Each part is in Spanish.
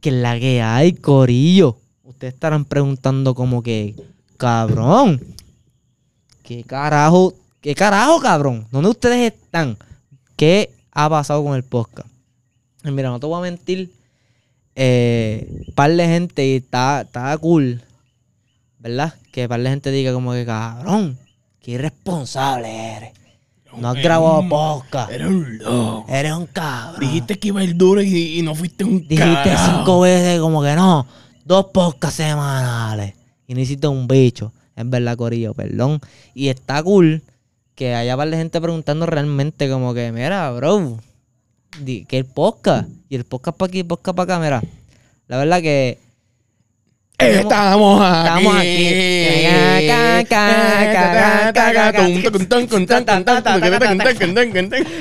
Que la que hay, Corillo. Ustedes estarán preguntando como que, cabrón, ¿qué carajo? ¿Qué carajo, cabrón? ¿Dónde ustedes están? ¿Qué ha pasado con el podcast? Mira, no te voy a mentir. Eh, par de gente y está, está cool. ¿Verdad? Que par de gente diga como que, cabrón, qué irresponsable eres. No has grabado podcast. Eres un loco. Eres un cabrón. Dijiste que iba a ir duro y, y no fuiste un Dijiste carajo. cinco veces como que no, dos podcasts semanales. Y no hiciste un bicho. Es verdad, Corillo, perdón. Y está cool que haya par de gente preguntando realmente como que, mira, bro, di- que el podcast. Y el podcast para aquí, el podcast para acá, mira. La verdad que Estamos aquí. Estamos aquí.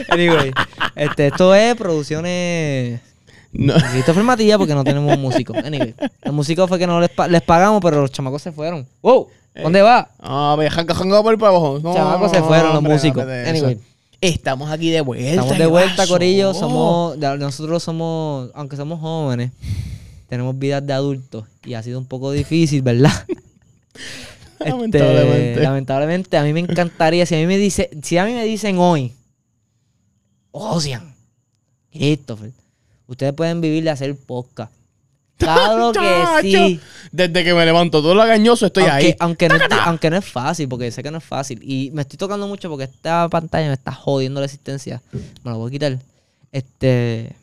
Anyway, este, esto es producciones No. un poquito afirmativa porque no tenemos músicos. Anyway, los músicos fue que no les, pa- les pagamos, pero los chamacos se fueron. ¡Wow! ¿Dónde va? Ah, ve, janga, janga por para abajo. No, Chamacos se fueron, los músicos. Anyway. Estamos aquí de vuelta. Estamos de ¿qué vuelta? Corillo. Somos, ya- nosotros somos, aunque somos jóvenes, tenemos vidas de adultos y ha sido un poco difícil, ¿verdad? Este, Lamentablemente. lamentablemente, a mí me encantaría, si a mí me dice, si a mí me dicen hoy, Ocean, Christopher, ustedes pueden vivir de hacer podcast. Claro que sí. Desde que me levanto todo lagañoso estoy Aunque, ahí. aunque, no, es- aunque no es fácil, porque sé que no es fácil. Y me estoy tocando mucho porque esta pantalla me está jodiendo la existencia. Me la voy a quitar. Este.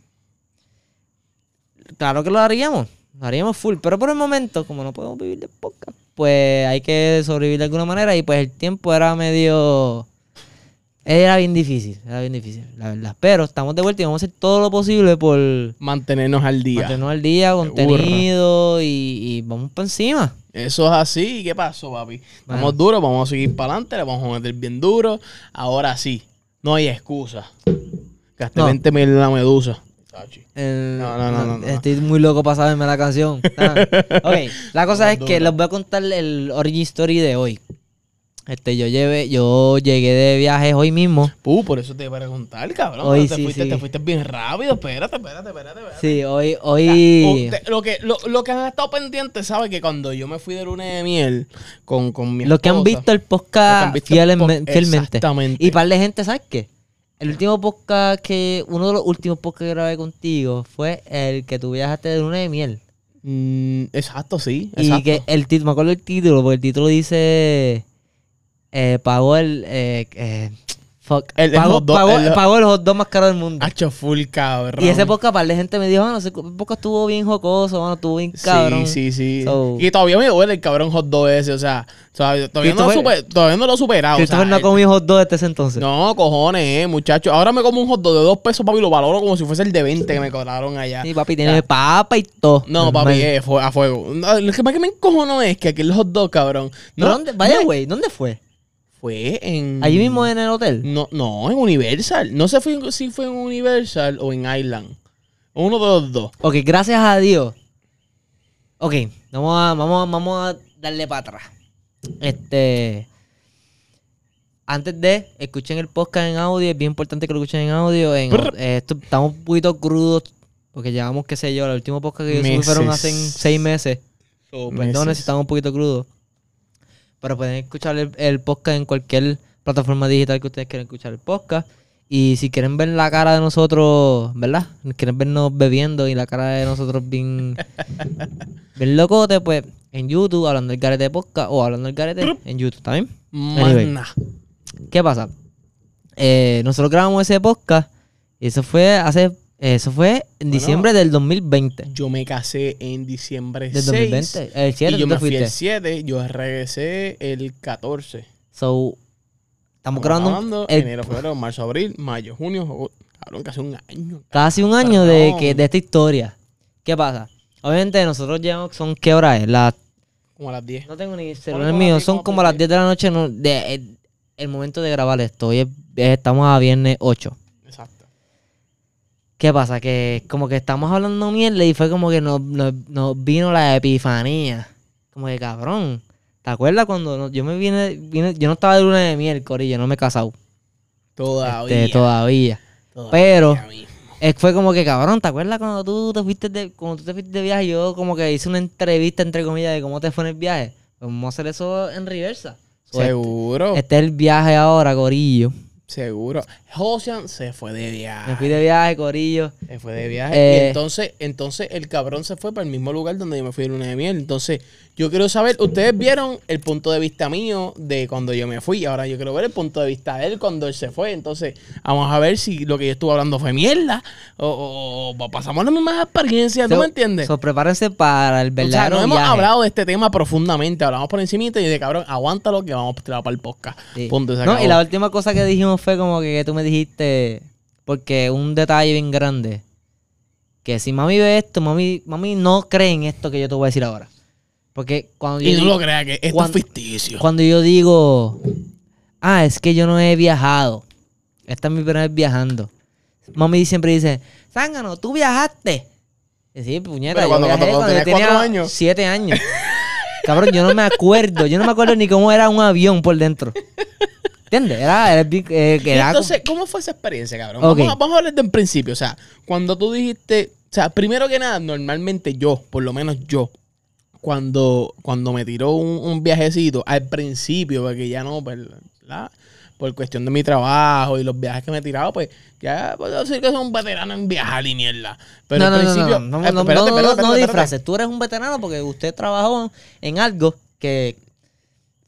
Claro que lo haríamos. Lo haríamos full. Pero por el momento, como no podemos vivir de podcast, pues hay que sobrevivir de alguna manera. Y pues el tiempo era medio. Era bien difícil. Era bien difícil, la verdad. Pero estamos de vuelta y vamos a hacer todo lo posible por Mantenernos al día. mantenernos al día, contenido y, y vamos para encima. Eso es así. ¿Qué pasó, papi? Estamos duros, vamos a seguir para adelante, le vamos a meter bien duro. Ahora sí, no hay excusa. Gasté No. 20 mil en la medusa. El- No, no, no, no. Estoy muy loco para saberme la canción. Ah. Ok, la cosa es que les voy a contar el origin story de hoy. Este, yo llevé, yo llegué de viajes hoy mismo. Uh, por eso te iba a preguntar, cabrón. Hoy te, sí, fuiste, sí. te fuiste bien rápido. Espérate, espérate, espérate. espérate. Sí, hoy, hoy. lo, que, lo, lo que han estado pendientes, ¿sabes? Que cuando yo me fui de luna de miel con, con mi Los que han esposa, visto el Los que podcast han visto el fielmente, pod- fielmente. Exactamente. Y par de gente, ¿sabes qué? El último podcast que, uno de los últimos podcasts que grabé contigo fue el que tú viajaste de luna de miel. Mm, exacto, sí. Y Exacto. que el título, me acuerdo el título, porque el título dice eh, pagó el eh, eh, fuck, El- pagó, el- pagó el hot dog más caro del mundo. Hacho full, cabrón. Y ese podcast, par de gente me dijo, bueno, ese podcast estuvo bien jocoso, bueno, estuvo bien cabrón. Sí, sí, sí. So- y todavía me duele el cabrón hot dog ese, o sea, todavía, todavía, no, lo super- todavía no lo he superado. o sea, Christopher no ha comido hot dog desde ese entonces. No, cojones, eh, muchacho. Ahora me como un hot dog de dos pesos, papi, y lo valoro como si fuese el de 20 que me cobraron allá. Sí, papi, tiene papa y todo. No, Normal. papi, eh, fue a fuego. No, Lo que más que me encojono es que aquí el hot dog, cabrón. ¿Pero No, dónde? Vaya, no, güey, ¿dónde fue? Fue en. Allí mismo en el hotel. No, no, en Universal. No sé si fue en Universal o en Island. Uno de los dos. Ok, gracias a Dios. Ok, vamos a, vamos a, vamos a darle para atrás. Este. Antes de, escuchen el podcast en audio. Es bien importante que lo escuchen en audio. En, eh, esto- estamos un poquito crudos. Porque llevamos, qué sé yo, el último podcast que yo subí fueron hace seis meses. Perdón si Meses. estamos un poquito crudos. Pero pueden escuchar el, el podcast en cualquier plataforma digital que ustedes quieran escuchar el podcast. Y si quieren ver la cara de nosotros, ¿verdad? Quieren vernos bebiendo y la cara de nosotros bien, bien locote, pues en YouTube, hablando del garete de podcast o hablando del garete en YouTube también. Anyway. ¿Qué pasa? Eh, nosotros grabamos ese podcast y eso fue hace, eso fue en Bueno. diciembre del 2020. Yo me casé en diciembre Del 6. 2020. El 7 y yo me fui fuiste. el 7, yo regresé el 14. So, estamos grabando el- enero, febrero, marzo, abril, mayo, junio, agosto. Cabrón, casi un año. casi un año de, que, de esta historia. ¿Qué pasa? Obviamente nosotros llevamos, son qué hora es? Las Como a las 10. No tengo ni celular mío. Son como como las porque- 10 de la noche. no- de, el, el momento de grabar esto. Hoy es- estamos a viernes 8. ¿Qué pasa? Que como que estamos hablando mierda y fue como que nos, nos- nos vino la epifanía. Como que cabrón. ¿Te acuerdas cuando no- yo me vine, vine- Yo no estaba de luna de miel, corillo. No me he casado. Todavía. Este, todavía. Todavía Pero- mismo. eh, fue como que, cabrón, ¿te acuerdas cuando tú te fuiste de, cuando tú te fuiste de viaje? Yo como que hice una entrevista, entre comillas, de cómo te fue en el viaje. Pues vamos a hacer eso en reversa. Este- Seguro. Este es el viaje ahora, Corillo. Seguro. Josian se fue de viaje. Me fui de viaje, Corillo. Se fue de viaje. Eh. y entonces, entonces el cabrón se fue para el mismo lugar donde yo me fui de luna de miel. Entonces, yo quiero saber, ustedes vieron el punto de vista mío de cuando yo me fui. Ahora yo quiero ver el punto de vista de él cuando él se fue. Entonces, vamos a ver si lo que yo estuve hablando fue mierda. O, o- o pasamos las mismas experiencias. ¿Tú So- me entiendes? So, prepárense para el o sea, verdadero no hemos hablado de este tema profundamente. Hablamos por encimita y de cabrón, aguántalo que vamos a tirar para el podcast. Sí. Punto, No, y la última cosa que dijimos fue como que, que tú me dijiste, porque un detalle bien grande, que si mami ve esto, mami, mami no cree en esto que yo te voy a decir ahora. Porque cuando yo, Y no digo, lo crea que esto cuando- es ficticio. cuando yo digo, ah, es que yo no he viajado, esta es mi primera vez viajando, mami siempre dice, Zángano, tú viajaste. Y sí, puñeta, Pero yo cuando- viajé cuando cuando, yo tenía cuatro años. siete años. Cabrón, yo no me acuerdo, yo no me acuerdo ni cómo era un avión por dentro. ¿Entiendes? Era, era, eh, era Entonces, ¿cómo fue esa experiencia, cabrón? Ok. Vamos, a, vamos a hablar del principio. O sea, cuando tú dijiste, o sea, primero que nada, normalmente yo, por lo menos yo, cuando, cuando me tiró un, un viajecito, al principio, porque ya no, pues, ¿verdad? por cuestión de mi trabajo y los viajes que me he tirado, pues ya puedo decir que soy un veterano en viajar y mierda. Pero no, no, al no, principio, no, no, eh, no, espérate, no, no, espérate, no espérate, espérate. disfraces. Tú eres un veterano porque usted trabajó en algo que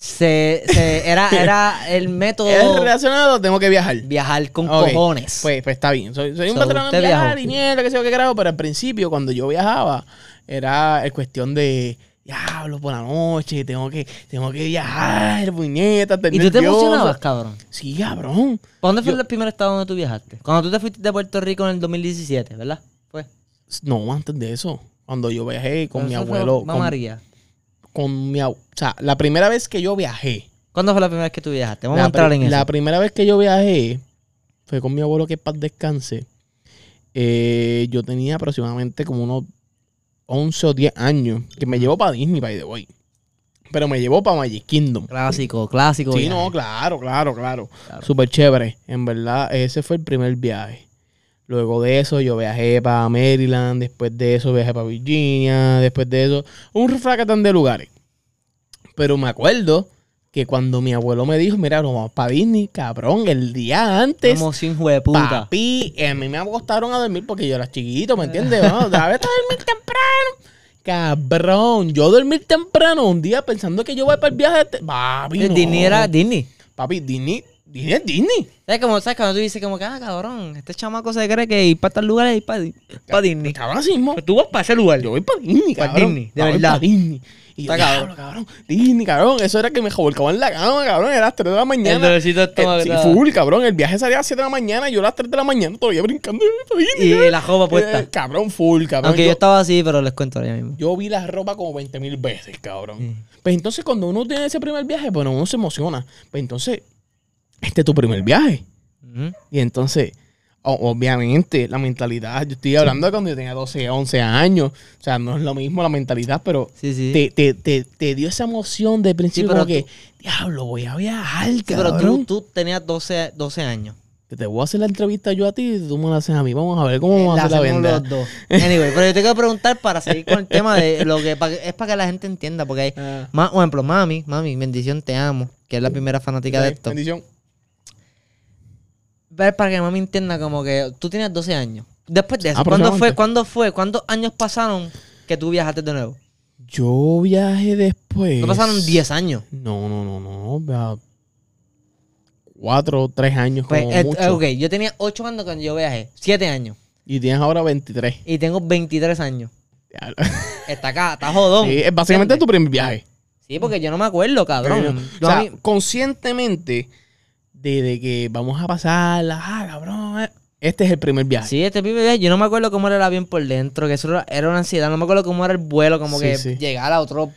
se, se- era, era el método Es relacionado, tengo que viajar. viajar con cojones. Pues, pues está bien. Soy, soy un So, usted en viajar y mierda, que sé yo qué carajo, pero al principio, cuando yo viajaba, era cuestión de. Diablo, por la noche, tengo que, tengo que viajar, puñeta, ¿Y tú te emocionabas, cabrón? Sí, cabrón. ¿Para dónde fue Yo- el primer estado donde tú viajaste? Cuando tú te fuiste de Puerto Rico en el 2017, ¿verdad? Fue. No, antes de eso. Cuando yo viajé con mi ¿Cuándo fue abuelo. Mamá Con, María. Con mi. O sea, la primera vez que yo viajé. ¿Cuándo fue la primera vez que tú viajaste? Vamos a entrar en eso. La primera vez que yo viajé fue con mi abuelo que paz descanse. Eh, yo tenía aproximadamente como unos 11 o 10 años que me llevó para Disney, by the way. Pero me llevó para Magic Kingdom. Clásico, clásico. Sí, viaje. no, claro, claro, claro. Claro. Súper chévere. En verdad, ese fue el primer viaje. Luego de eso, yo viajé para Maryland. Después de eso, viajé para Virginia. Después de eso, un fracatán de lugares. Pero me acuerdo que cuando mi abuelo me dijo, mira, vamos para Disney, cabrón, el día antes. Hijo de puta. Papi, a mí me acostaron a dormir porque yo era chiquito, ¿me entiendes? Vamos, a dormir temprano. Cabrón, yo dormir temprano un día pensando que yo voy para el viaje. de- Papi, no. Disney era Disney. Papi, Disney, Disney es Disney. ¿Sabes cómo, ¿Sabes cuando tú dices como que, ah, cabrón, este chamaco se cree que ir para tal lugar es ir para, para Disney? Cabrón, así mismo. Pues tú vas para ese lugar. Yo voy para Disney, cabrón. Disney, de verdad. pa' Disney. Y yo, cabrón, cabrón. Disney, cabrón. Eso era que me revolcaba en la cama, cabrón. Era las 3 de la mañana. El dolorcito estómago Eh, que sí, full, cabrón. El viaje salía a las 7 de la mañana y yo a las 3 de la mañana todavía brincando. Disney, Y la puesta. Eh, cabrón, full, cabrón. Aunque yo, yo, estaba así, pero les cuento ahora mismo. yo vi la ropa como 20 mil veces, cabrón. Pues entonces, cuando uno tiene ese primer viaje, bueno, uno se emociona. Pues entonces, este es tu primer viaje. Ujú. Y entonces, obviamente, la mentalidad, yo estoy hablando de cuando yo tenía 12, 11 años. O sea, no es lo mismo la mentalidad, pero Sí, sí. te, te, te, te dio esa emoción de principio pero como que, diablo, voy a viajar, Sí, pero cabrón. tú, tú tenías 12, 12 años. Que Te voy a hacer la entrevista yo a ti y tú me la haces a mí. Vamos a ver cómo vamos a La hacer la venda. los dos. Anyway, pero yo te quiero preguntar para seguir con el tema de lo que es para que la gente entienda. Porque hay, Ah. ma- por ejemplo, mami, mami, bendición, te amo, que es la primera fanática de esto. Bendición. Ver para que mami entienda como que tú tienes 12 años. Después de eso, ¿cuándo Aproximadamente. fue? ¿Cuándo fue? ¿Cuántos años pasaron que tú viajaste de nuevo? Yo viajé después. No pasaron 10 años. No, no, no, no. vea, Cuatro o tres años Pues, como eh, mucho. ok, yo tenía 8 cuando, cuando yo viajé. 7 años. Y tienes ahora 23. Y tengo 23 años. Está acá, está jodón. Sí, es básicamente ¿Entiendes? tu primer viaje. Sí, porque yo no me acuerdo, cabrón. o sea, mí- conscientemente de, de que vamos a pasarla, ah, cabrón, eh, este es el primer viaje. Sí, este primer viaje, yo no me acuerdo cómo era el avión por dentro, que eso era, era una ansiedad, no me acuerdo cómo era el vuelo, como Sí, que sí. llegar a otro...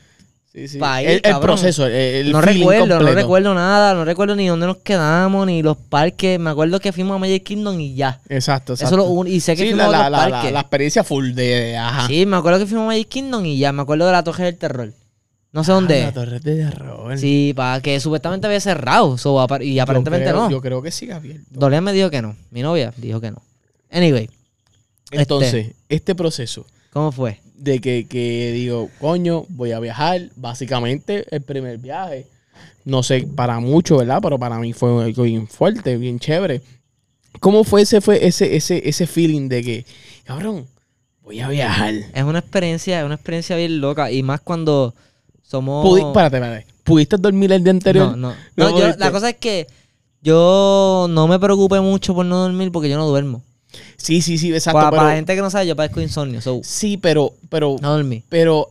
Sí. País, el, proceso, el, el no recuerdo, no recuerdo nada, no recuerdo ni dónde nos quedamos, ni los parques, me acuerdo que fuimos a Magic Kingdom y ya. Exacto, Eso exacto. es lo un- y sé que Sí, fuimos la, a la, parques. la experiencia full de, de- ajá. Sí, me acuerdo que fuimos a Magic Kingdom y ya, me acuerdo de la Torre del Terror. No sé Ah, dónde La es. torre de terror. Sí, para que supuestamente había cerrado, so, y Yo aparentemente creo- no. Yo creo que sigue abierto. Dolian me dijo que no. Mi novia dijo que no. Anyway, Entonces, este, proceso ¿Cómo fue? de que, que digo, coño, voy a viajar, básicamente el primer viaje. No sé, para muchos, ¿verdad? Pero para mí fue algo bien fuerte, bien chévere. ¿Cómo fue ese, fue ese, ese, ese feeling de que, cabrón, voy a viajar? Es una experiencia, es una experiencia bien loca. Y más cuando somos. Pudi- espérate, espérate. ¿Pudiste dormir el día anterior? No, no. No No, yo- la cosa es que yo no me preocupé mucho por no dormir porque yo no duermo. Sí, sí, sí, exacto. para, pero- para la gente que no sabe, yo padezco insomnio. So, Sí, pero, pero, no dormí. pero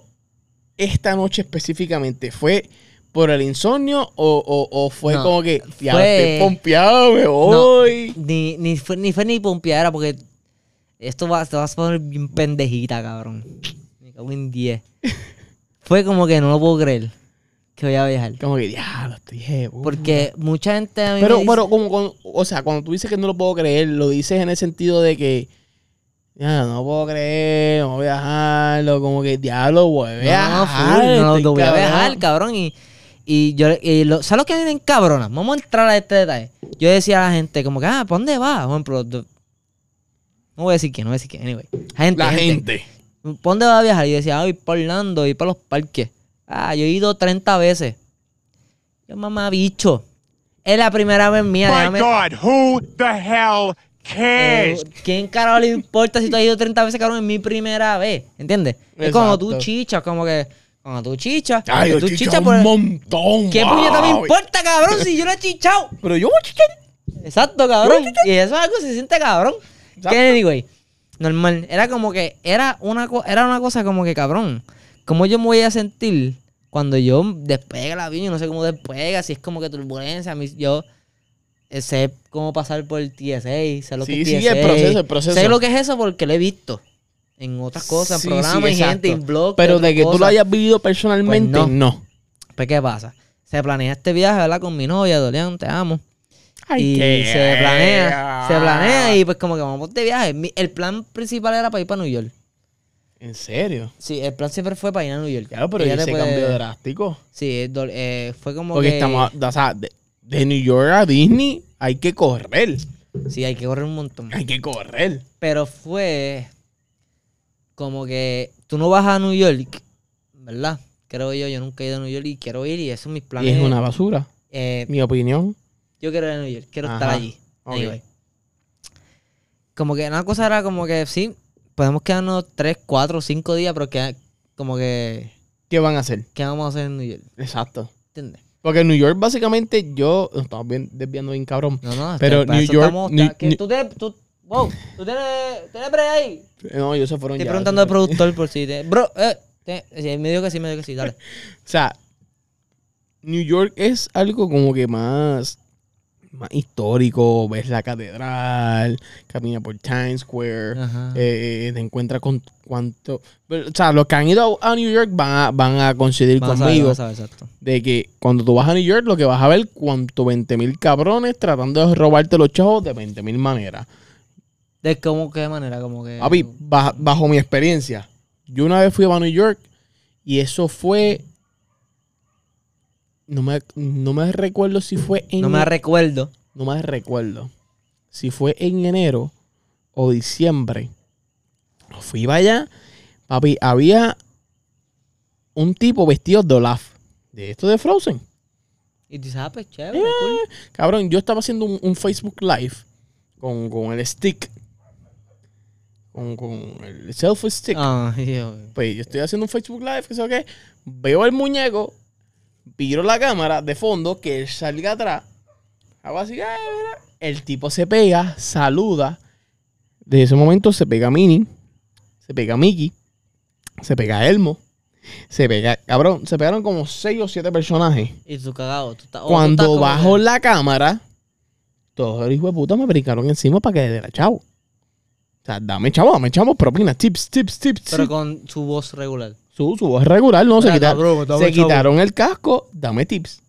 esta noche específicamente, ¿fue por el insomnio o, o- o fue No, como que ya fue- estoy pompeado, me voy? Ni, ni, fue, ni fue ni pompeadera porque esto va, te vas a poner bien pendejita, cabrón. Me cago en 10. fue como que no lo puedo creer que voy a viajar. Como que, diablo, estoy jevo. Porque mucha gente a mí me Pero, dice- pero como, cuando- o sea, cuando tú dices que no lo puedo creer, lo dices en el sentido de que, ya, no puedo creer, no voy a viajarlo, como que, diablo, voy a No, viajar. full, no, estoy lo voy a cabrón. viajar, cabrón. Y, y yo, y lo- ¿sabes lo que vienen cabronas? Vamos a entrar a este detalle. Yo decía a la gente, como que, ah, ¿para dónde vas? Por ejemplo, do- no voy a decir quién, no voy a decir quién, anyway. Gente, La gente. ¿Para dónde vas a viajar? Y decía, voy para Orlando, voy para los parques. Ah, yo he ido 30 veces. Yo, mamá, bicho. Es la primera vez mía. My déjame- God, who the hell Eh, cares? ¿Quién carajo le importa si tú has ido 30 veces, cabrón? Es mi primera vez. ¿Entiendes? Es como tú chichas, como que. Cuando tú chichas. Ay, yo tú chicha por- un montón. ¿Qué wow. puñeta me importa, cabrón? Si yo no he chichado. Pero yo voy a chichar. Exacto, cabrón. Y eso es algo que se siente cabrón. Exacto. Que anyway, normal. Era como que, era una, era una cosa como que, cabrón, ¿cómo yo me voy a sentir cuando yo despegue el avión? Yo no sé cómo despega, si es como que turbulencia. yo eh, sé cómo pasar por el TSA, sé lo Sí, que es sí, TSA. el proceso, el proceso. Sé lo que es eso porque lo he visto en otras cosas, Sí, en programas, sí, exacto. gente, en blogs. Pero de que tú lo cosas. hayas vivido personalmente, Pues no. no. Pues, ¿qué pasa? Se planea este viaje, ¿verdad? Con mi novia, Dolian, te amo. Ay, y qué- se planea, se planea y pues como que vamos de viaje. Mi- El plan principal era para ir para New York. ¿En serio? Sí, el plan siempre fue para ir a New York. Claro, pero Ella ese cambio drástico. Sí, es dol- eh, fue como Porque que... estamos, o sea, de, de New York a Disney hay que correr. Sí, hay que correr un montón. Hay que correr. Pero fue como que tú no vas a New York, ¿verdad? Creo yo, yo nunca he ido a New York y quiero ir y eso es mis Y planes. es una basura. Eh, Mi opinión. Yo quiero ir a New York, quiero estar allí. Anyway. Como que una cosa era como que sí, podemos quedarnos 3, 4, 5 días, pero que como que ¿Qué van a hacer? ¿qué vamos a hacer en New York? Exacto. ¿Entiendes? Porque en New York, básicamente, yo. Estamos bien, desviando bien cabrón. No, no, Pero New York- estamos- New- que New- tú tienes, tú, wow, tú tienes, tienes break ahí. No, ellos se fueron Estoy ya. preguntando al productor por si te, bro, eh, te- me dijo que sí, me dijo que sí, dale. O sea, New York es algo como que más, más histórico. Ves la catedral, camina por Times Square, eh, te encuentras con cuánto. pero, o sea, los que han ido a, New York van a, van a coincidir conmigo a ver, de que cuando tú vas a New York, lo que vas a ver cuánto 20 mil cabrones tratando de robarte los chavos de 20 mil maneras. ¿De cómo, qué manera? Como que... Papi, baja- bajo mi experiencia, yo una vez fui a New York y eso fue. No me, no me recuerdo si fue en. no me recuerdo. no me recuerdo si fue en enero o diciembre. Fui para allá, papi, había un tipo vestido de Olaf, de esto de Frozen. Y tú dices, ah, pues chévere, Eh, cool. Cabrón, yo estaba haciendo un, un Facebook Live con, con el stick. Con, con el selfie stick. Ah, yo- Pues yo estoy haciendo un Facebook Live, que sé qué. Veo el muñeco, viro la cámara de fondo, que él salga atrás. Hago así, "Ay, mira". el tipo se pega, saluda. Desde ese momento se pega Minnie, se pega Mickey, se pega Elmo, se pega, cabrón, se pegaron como seis o siete personajes. Y tú cagado. Tú estás- o tú estás Cuando como bajo la cámara, todos los hijos de puta me brincaron encima para que le diera chavo. O sea, dame chavo, dame chavo, propina, tips, tips, tips. Pero tips. con su voz regular. Su, su voz regular, no, se, quita- cabrón, se quitaron el casco, dame tips.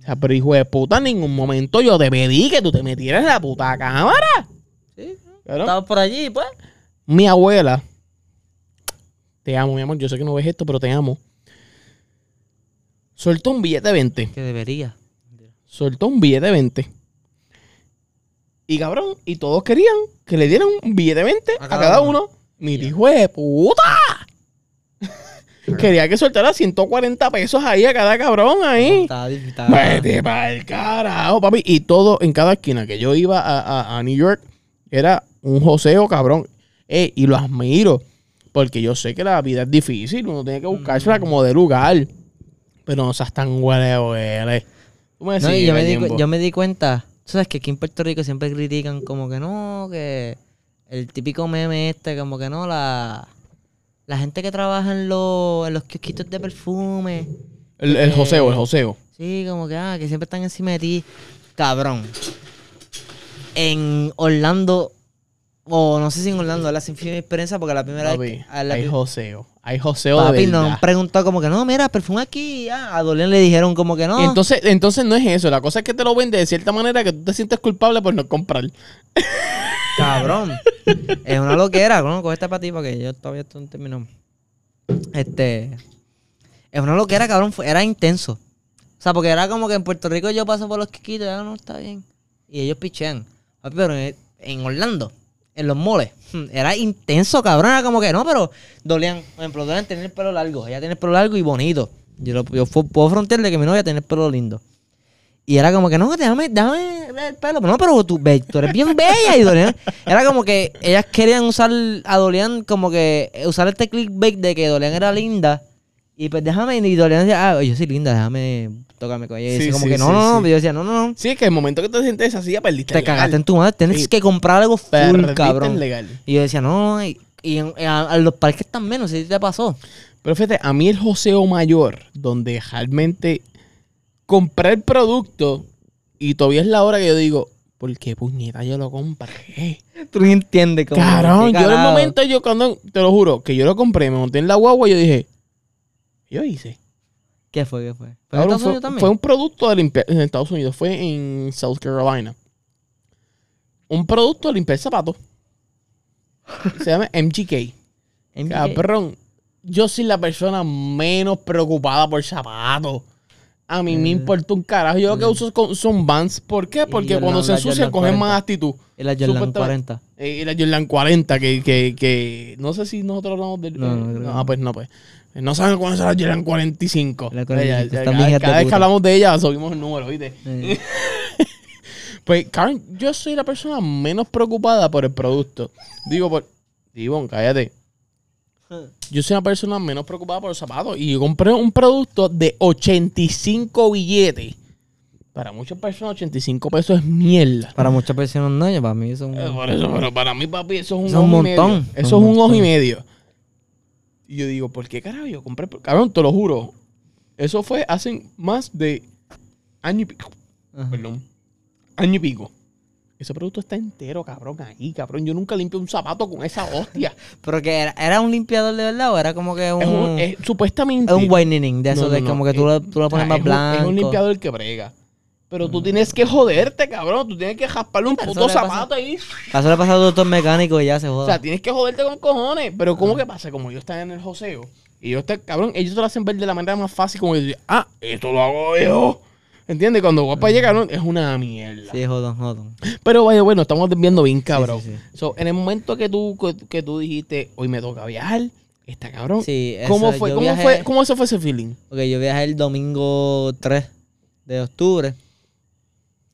O sea, pero hijo de puta, en ningún momento yo te pedí que tú te metieras en la puta cámara. Sí. Cabrón. Estabas por allí, pues. Mi abuela, te amo, mi amor, yo sé que no ves esto, pero te amo. Soltó un billete de 20. Que debería. soltó un billete de 20. Y cabrón, y todos querían que le dieran un billete de 20 a, cada uno. Mira, hijo de puta. Quería que soltara 140 pesos ahí a cada cabrón ahí. Estaba- Vete pa'l carajo, papi. Y todo en cada esquina que yo iba a, a- a New York era un joseo, cabrón. Eh, y lo admiro. Porque yo sé que la vida es difícil. Uno tiene que buscársela como de lugar. Pero no seas tan huele, huele. Tú me No, yo, me di, yo me di cuenta, tú sabes que aquí en Puerto Rico siempre critican como que no, que el típico meme este, como que no, la, la gente que trabaja en, los en los kiosquitos de perfume, El, el joseo, Eh, el joseo. sí, como que, ah, que siempre están encima de ti, cabrón. En Orlando, o no sé si en Orlando, la sin fin de experiencia, porque la primera Papi, vez que- a la hay pri- joseo. Hay joseo papi de verdad. han preguntado como que no, mira, perfume aquí, ah, a Dolian le dijeron como que no. Y entonces, entonces no es eso. La cosa es que te lo vende de cierta manera que tú te sientes culpable por no comprar. Cabrón. es una loquera, ¿no? Coge esta para ti porque yo todavía estoy en término. Este. Es una loquera, cabrón. Era intenso. O sea, porque era como que en Puerto Rico yo paso por los quiquitos y ya no está bien. Y ellos pichean. Papi, Pero en Orlando, en los moles, hmm, era intenso, cabrón. Era como que no, pero dolían. Por ejemplo, dolían tener el pelo largo. Ella tiene el pelo largo y bonito. Yo, lo, yo puedo frontear de que mi novia tiene el pelo lindo. Y era como que, no, déjame, déjame ver el pelo. No, pero tú, tú eres bien bella. Y Dolian, era como que ellas querían usar a Dolian, como que eh, usar este clickbait de que Dolian era linda. Y pues déjame, decía, ah, yo soy linda, déjame tocarme con ella. Y Sí, decía como sí, que no, sí, no, no. yo decía, no, no, no. Sí, es que el momento que te sientes así ya perdiste Te legal. cagaste en tu madre, tienes que comprar algo full, cabrón. legal. Y yo decía, no, no, y, y en- a, a los parques están menos, si te pasó. Pero fíjate, a mí el joseo mayor, donde realmente compré el producto y todavía es la hora que yo digo, ¿por qué puñeta yo lo compré? Tú no entiendes cómo. Carón, qué yo en el momento, yo cuando, te lo juro, que yo lo compré, me monté en la guagua y yo dije, ¿qué yo hice? ¿Qué fue? ¿Qué fue? ¿Fue en Estados fue, Unidos también? fue un producto de limpiar en Estados Unidos, fue en South Carolina. Un producto de limpiar zapatos. Se llama MGK. MGK. Cabrón, yo soy la persona menos preocupada por zapatos. A mí me Mm. importa un carajo. Yo lo que uso con- son Vans. ¿Por qué? Porque Jordan- cuando se ensucian cogen 40. más actitud. Y la Jordan Supuestamente- 40. Eh, Y la Jordan 40, que, que, que no sé si nosotros hablamos de... No, no, eh, ah, pues no, pues. No saben cuándo la Jordan 45. La 45, Ya, ya, están cada, vez que hablamos de ella subimos el número, ¿viste? Pues, Karen, yo soy la persona menos preocupada por el producto. Digo, por... Digo, cállate. Yo soy una persona menos preocupada por los zapatos. Y yo compré un producto de 85 billetes. Para muchas personas, 85 pesos es mierda. Para muchas personas no, para mí eso es un... Eh, por eso, pero para mí, papi, eso es un Eso es un ojo y montón. medio. Eso es un ojo y medio. Y yo digo, ¿por qué carajo yo compré? Cabrón, te lo juro. Eso fue hace más de año y pico. Ajá. Perdón. Año y pico. Ese producto está entero, cabrón, ahí, cabrón. Yo nunca limpio un zapato con esa hostia. Pero que era, era un limpiador de verdad o era como que un... es un, es- supuestamente. es un whitening de eso, No, no, de no. como que tú, lo, tú lo o pones sea, más es un- blanco. Es un limpiador que brega. Pero tú tienes que joderte, cabrón. Tú tienes que rasparle un puto zapato ahí. Eso le pasa a doctor mecánico y ya se O joda. sea, tienes que joderte con cojones. Pero ¿cómo que pasa? Como yo estaba en el joseo. Y yo estoy, cabrón, ellos te lo hacen ver de la manera más fácil. Como que, ah, esto lo hago yo. ¿Entiendes? Cuando para allá, cabrón, es una mierda. sí, jodón, jodón. Pero vaya, bueno, estamos viendo bien, cabrón. sí, sí. So, en el momento que tú, que, que tú dijiste, hoy me toca viajar, está cabrón. Sí, ¿Cómo eso, fue? yo ¿Cómo viajé- fue? ¿Cómo eso fue ese feeling? Porque yo viajé el domingo 3 de octubre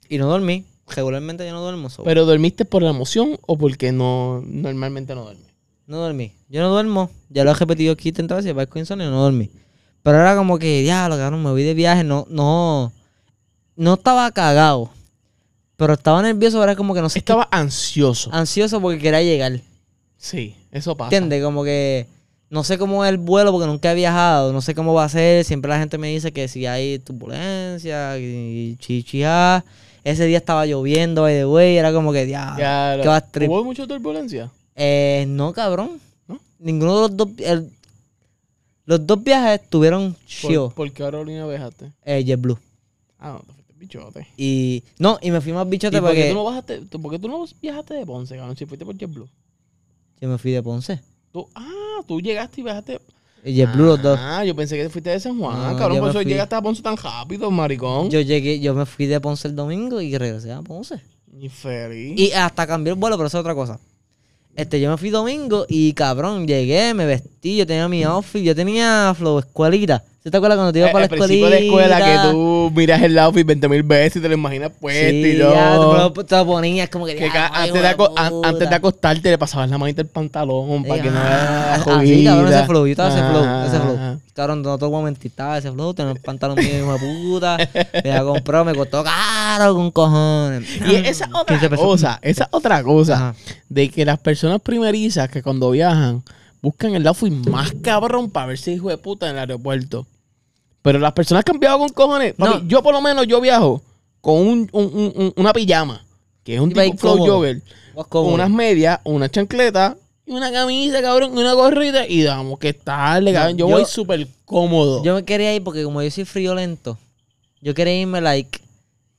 y no dormí. Regularmente yo no duermo. so- ¿Pero dormiste por la emoción o porque no normalmente no duermes? No dormí. Yo no duermo. Ya lo he repetido aquí tantas veces. Para insomnio no dormí. Pero era como que, diablo, cabrón, me voy de viaje. No, no. No estaba cagado. Pero estaba nervioso. Era como que no sé. qué- Estaba ansioso. Ansioso porque quería llegar. Sí, eso pasa. ¿Entiendes? Como que. No sé cómo es el vuelo porque nunca he viajado. No sé cómo va a ser. Siempre la gente me dice que si hay turbulencia y chichia. Ese día estaba lloviendo, by the way. Era como que. Ya, ¿Qué vas a trip? ¿Hubo mucha turbulencia? Eh, no, cabrón. ¿No? Ninguno de los dos. el- los dos viajes estuvieron chill. ¿Por, ¿Por qué aerolínea viajaste? Eh, JetBlue. Ah, no, te fuiste bichote. Y. No, y me fui más ¿Y bichote por qué porque. tú no bajaste? tú- ¿Por qué tú no viajaste de Ponce, cabrón? Si fuiste por JetBlue. Yo me fui de Ponce. Tú, ah, tú llegaste y viajaste. Y JetBlue los dos. Ah, yo pensé que fuiste de San Juan, No, cabrón. yo Por me eso fui. llegaste a Ponce tan rápido, maricón. Yo llegué, yo me fui de Ponce el domingo y regresé a Ponce. Infeliz. Y hasta cambié el vuelo, pero eso es otra cosa. Este, yo me fui domingo y cabrón, llegué, me vestí, yo tenía mi outfit, yo tenía flow escuelita. ¿Se te acuerdas cuando te ibas Eh, para la escuelita? de escuela que tú miras el outfit 20 mil veces y te lo imaginas puesto Sí, y ya, todo. te lo- te lo ponías como que... Ya, antes, de antes acostarte le pasabas la manita el pantalón para que no Ah, vea Así, jodida. cabrón, ese flow. Yo estaba ese flow, ese flow. Cabrón, no te voy a mentir, estaba ese flow, tenía el pantalón mío, hijo puta. Me había comprado, me costó caro con cojones. Y esa es otra 15 pesos. cosa, esa es otra cosa. De que las personas primerizas que cuando viajan buscan el outfit más cabrón para verse hijo de puta en el aeropuerto. Pero las personas que han viajado con cojones, papi, yo por lo menos yo viajo con un, un- un- un- una pijama, que es un tipo flow jogger, con unas medias, una chancleta, y una camisa, cabrón, y una gorrita, y damos que tarde, cabrón. Yo, yo- voy súper cómodo. Yo me quería ir porque como yo soy friolento, yo quería irme like...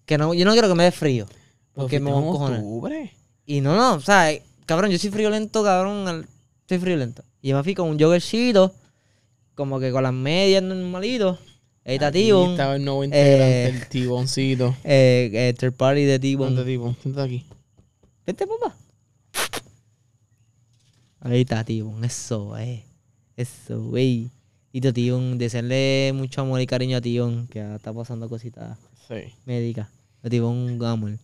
Que no, yo no quiero que me dé frío. Porque me voy a. Y no, no, o sea, cabrón, yo soy friolento, cabrón, al- soy friolento. Y yo me fui con un joggercito, como que con las medias normalitos. Ahí está Aquí Tibon. estaba el nuevo integrante, Eh, el tiboncito. Eh, eh, third party de Tibon. ¿Dónde? Siéntate aquí. Vete, papá. Ahí está Tibon, eso, eh. Eso, güey. Y tu Tibon, desearle mucho amor y cariño a Tibon, que está pasando cositas Sí. médicas. A Tibon, amor.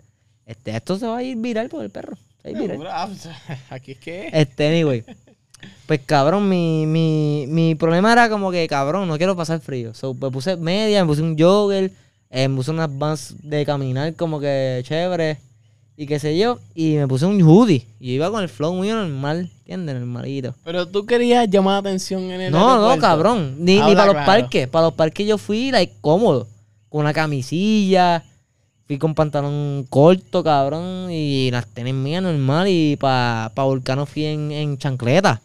Este, esto se va a ir viral por el perro. Se va a ir viral. Aquí es que. Este, anyway. Pues cabrón, mi, mi, mi problema era como que, cabrón, no quiero pasar frío. So, me puse media, me puse un jogger, eh, me puse unas vans de caminar como que chévere y qué sé yo. Y me puse un hoodie. Y iba con el flow muy normal, ¿entiendes? Normalito. Pero tú querías llamar la atención en el. No, no, cabrón. Ni, ni para los parques. Para los parques yo fui, like, cómodo. Con una camisilla. Fui con pantalón corto, cabrón. Y las tenis mías normal. Y para pa Volcano fui en, en chancleta.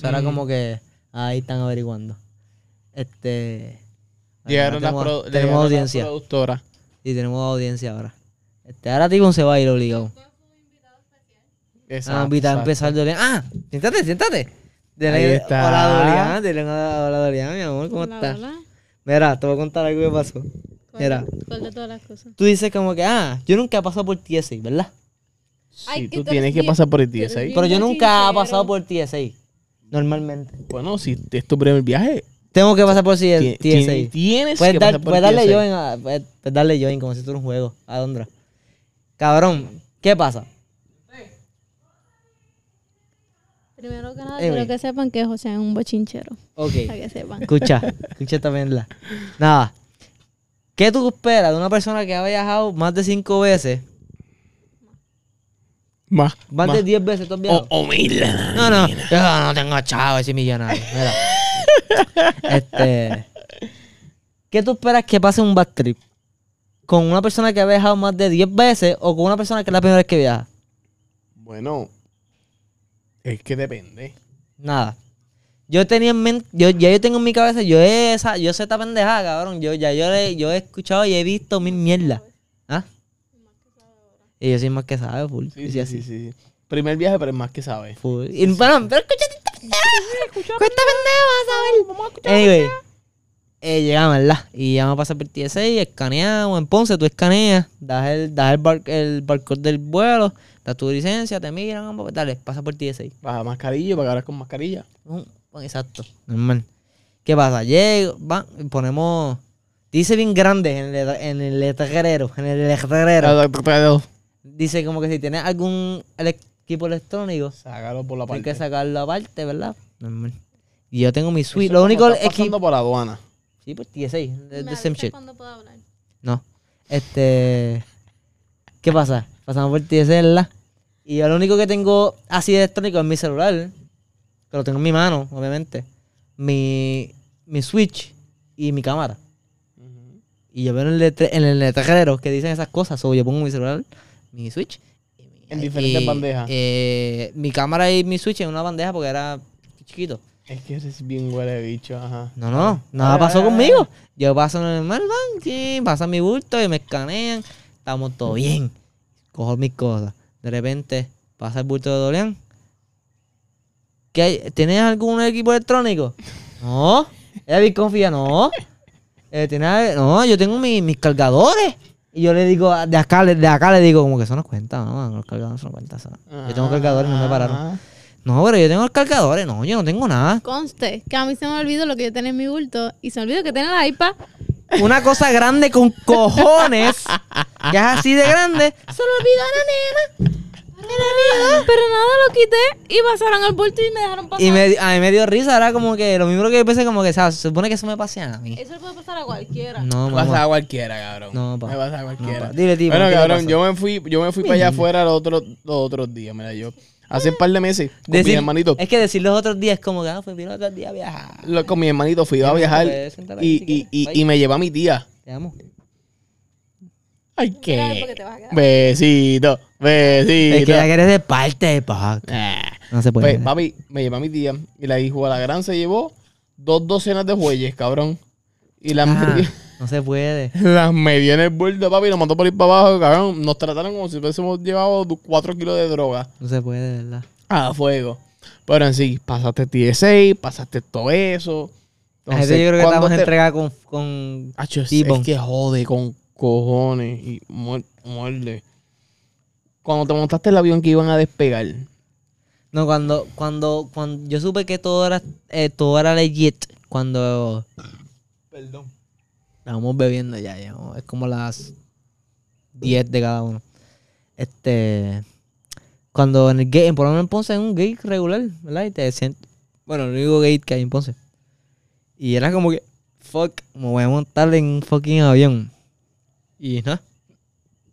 O sea, era Mm. como que ahí están averiguando. Este. Llegaron las tenemos, pro- tenemos audiencia. productoras. Y tenemos audiencia ahora. Este, ahora Tibon se va a ir obligado. Ah, invitado a empezar Dorian. Ah, siéntate, siéntate. Dile- Ahí está. Hola Dorian, dile hola, hola Dorian, mi amor, ¿cómo Hola, estás? hola. Mira, te voy a contar algo que pasó. ¿Cuál, Mira, ¿Cuál de todas las cosas? tú dices como que, ah, yo nunca he pasado por TSA, ¿verdad? Ay, Sí, que tú tienes que pasar por el tú eres 16. bien Pero yo nunca he pasado por TSA, normalmente. Bueno, si es tu primer viaje, Tengo que pasar por ti- TSA. ti- tienes Puedes, que dar- pasar por puedes darle TSA. join, a- puedes, puedes darle join como si fuera un juego a Dondra. Cabrón, ¿qué pasa? Primero que nada, Anyway. quiero que sepan que José es un bochinchero. Ok. Para que sepan. Escucha, escucha esta mierda. Nada. ¿Qué tú esperas de una persona que ha viajado más de cinco veces? Más, Más, más. de diez veces tú has O, viajado. o mil. No, no, yo no tengo chavo ese millonario. Mira. este. ¿Qué tú esperas que pase un bad trip? ¿Con una persona que ha viajado más de 10 veces o con una persona que es la primera vez que viaja? Bueno, es que depende. Nada. Yo tenía en mente, yo, ya yo tengo en mi cabeza, yo esa, yo sé esta pendejada, cabrón. Yo ya yo, le- yo he escuchado y he visto mil mierdas. Y yo soy más que sabe, full. Sí, sí, así, sí. Primer viaje, pero es más que sabes. full. Y, bueno, pero escúchate esta pendeja. Con esta pendeja vas a ver. Anyway. Eh, llegamos, ¿verdad? Y ya vamos a pasar por TSA, escaneamos. En Ponce tú escaneas, das el, das el, bar, el barcode del vuelo, das tu licencia, te miran, vamos, dale, pasa por TSA. Baja mascarilla para que ahora con mascarilla. Un- Exacto, normal. ¿Qué pasa? Llego, va, ponemos. Dice bien grande en el, en el letrero. En el letrero. Dice como que si tienes algún equipo electrónico, Sácalo por la hay que sacarlo aparte, ¿verdad? Normal. Y yo tengo mi suite. es Lo único equipo. pasando por la aduana. Sí, pues TSA, same shit. cuando pueda hablar. No. Este. ¿Qué pasa? Pasamos por TSA, ¿verdad? Y yo lo único que tengo así de electrónico es mi celular. Que lo tengo en mi mano, obviamente. Mi, mi Switch y mi cámara. Y yo veo en el, letre- en el letrero que dicen esas cosas. O yo pongo mi celular, mi Switch. y mi- En diferentes y, bandejas. eh, mi cámara y mi Switch en una bandeja porque era chiquito. Es que eres bien huele bicho, ajá. No, no, nada Ah, pasó conmigo. Yo paso normal, van, sí, pasa mi bulto y me escanean. Estamos todo bien. Cojo mis cosas. De repente pasa el bulto de Dorian. ¿Qué hay? ¿Tienes algún equipo electrónico? No. Ella confía, no. Eh, ¿tienes- No, yo tengo mi- mis cargadores. Y yo le digo, de acá, le- de acá le digo, como que eso no cuenta, no, los cargadores no cuentan. eso no. Yo tengo cargadores y no me pararon. Ah. No, pero yo tengo los cargadores, no, yo no tengo nada. Conste que a mí se me olvidó lo que yo tenía en mi bulto y se me olvidó que tenía el iPad. Una cosa grande con cojones, que es así de grande, Se lo olvidó a la nena. Pero nada, lo quité y pasaron al bulto y me dejaron pasar. y me, a mí me dio risa, era como que lo mismo que yo pensé, como que, ¿sabes? Se supone que eso me pase a mí. Eso le puede pasar a cualquiera. No, Me pasa a cualquiera, cabrón. No, pa. Me pasa a cualquiera. No. Dile, bueno, ¿qué le cabrón, yo me fui, yo me fui para allá afuera los otros, los otros días, mira, yo. Hace un par de meses, con mi hermanito. Es que decir los otros días es como que, ah, fui los otros días a viajar. lo- con mi hermanito fui a viajar y, y, y, y me lleva mi tía. Te amo. Ay, qué. te besito. Es que de parte de. No se puede. Pues, papi, me lleva mi tía y la hijo a la gran se llevó dos docenas de bueyes, cabrón. Y las, Ah, no se puede. las medió en el bulto, papi, y nos mandó por ir para abajo, cabrón. Nos trataron como si hubiésemos llevado cuatro kilos de droga No se puede, de verdad. a fuego. Pero en sí, pasaste TSA, pasaste todo eso. La gente yo creo que estamos te- entregada con, con Acho, es, que jode con cojones y muer- muerde. Cuando te montaste el avión que iban a despegar. No, cuando, cuando, cuando yo supe que todo era, eh, todo era legit, cuando Perdón. estábamos bebiendo ya, ya, es como las 10 de cada uno. Este, cuando en el gate, en por lo menos en Ponce es un gate regular, ¿verdad? Y te sientes, bueno, el único gate que hay en Ponce. Y era como que, fuck, me voy a montar en un fucking avión. Y nada,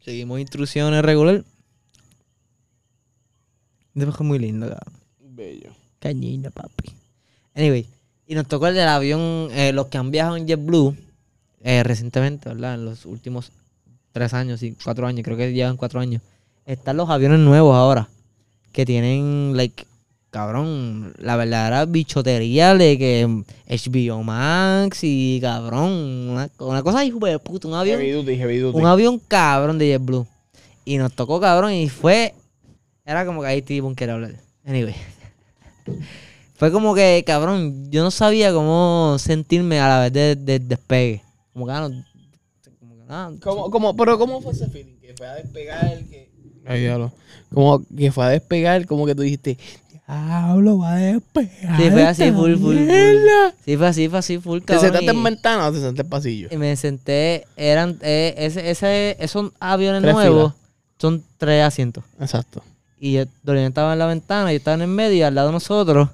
seguimos instrucciones regular. Muy lindo, cabrón. Bello. Cañina, papi. Anyway, y nos tocó el del avión, eh, los que han viajado en JetBlue eh, recientemente, ¿verdad? En los últimos tres años y cuatro años, creo que llevan cuatro años. Están los aviones nuevos ahora, que tienen, like, cabrón, la verdadera bichotería de que HBO Max y cabrón, una, una cosa hijo de puta, un avión. Heavy duty, heavy duty. Un avión cabrón de JetBlue. Y nos tocó cabrón y fue. Era como que ahí tipo un quiere hablar. Anyway. Fue como que, cabrón, yo no sabía cómo sentirme a la vez de, de despegue. Como que, ah, no, como que, ah, ¿Cómo, cómo, pero ¿cómo fue ese feeling? Que fue a despegar, que... Ay, diablo. Como que fue a despegar, como que tú dijiste, diablo, va a despegar. Sí, fue así, full, full, full. mierda". Sí, fue así, fue así, full, ¿Te cabrón. sentaste en ventana o te sentaste en pasillo? Y me senté, eran, eh, ese, ese, esos aviones Tres nuevos son tres asientos. Exacto. Y Dorian estaba en la ventana, yo estaba en el medio y al lado de nosotros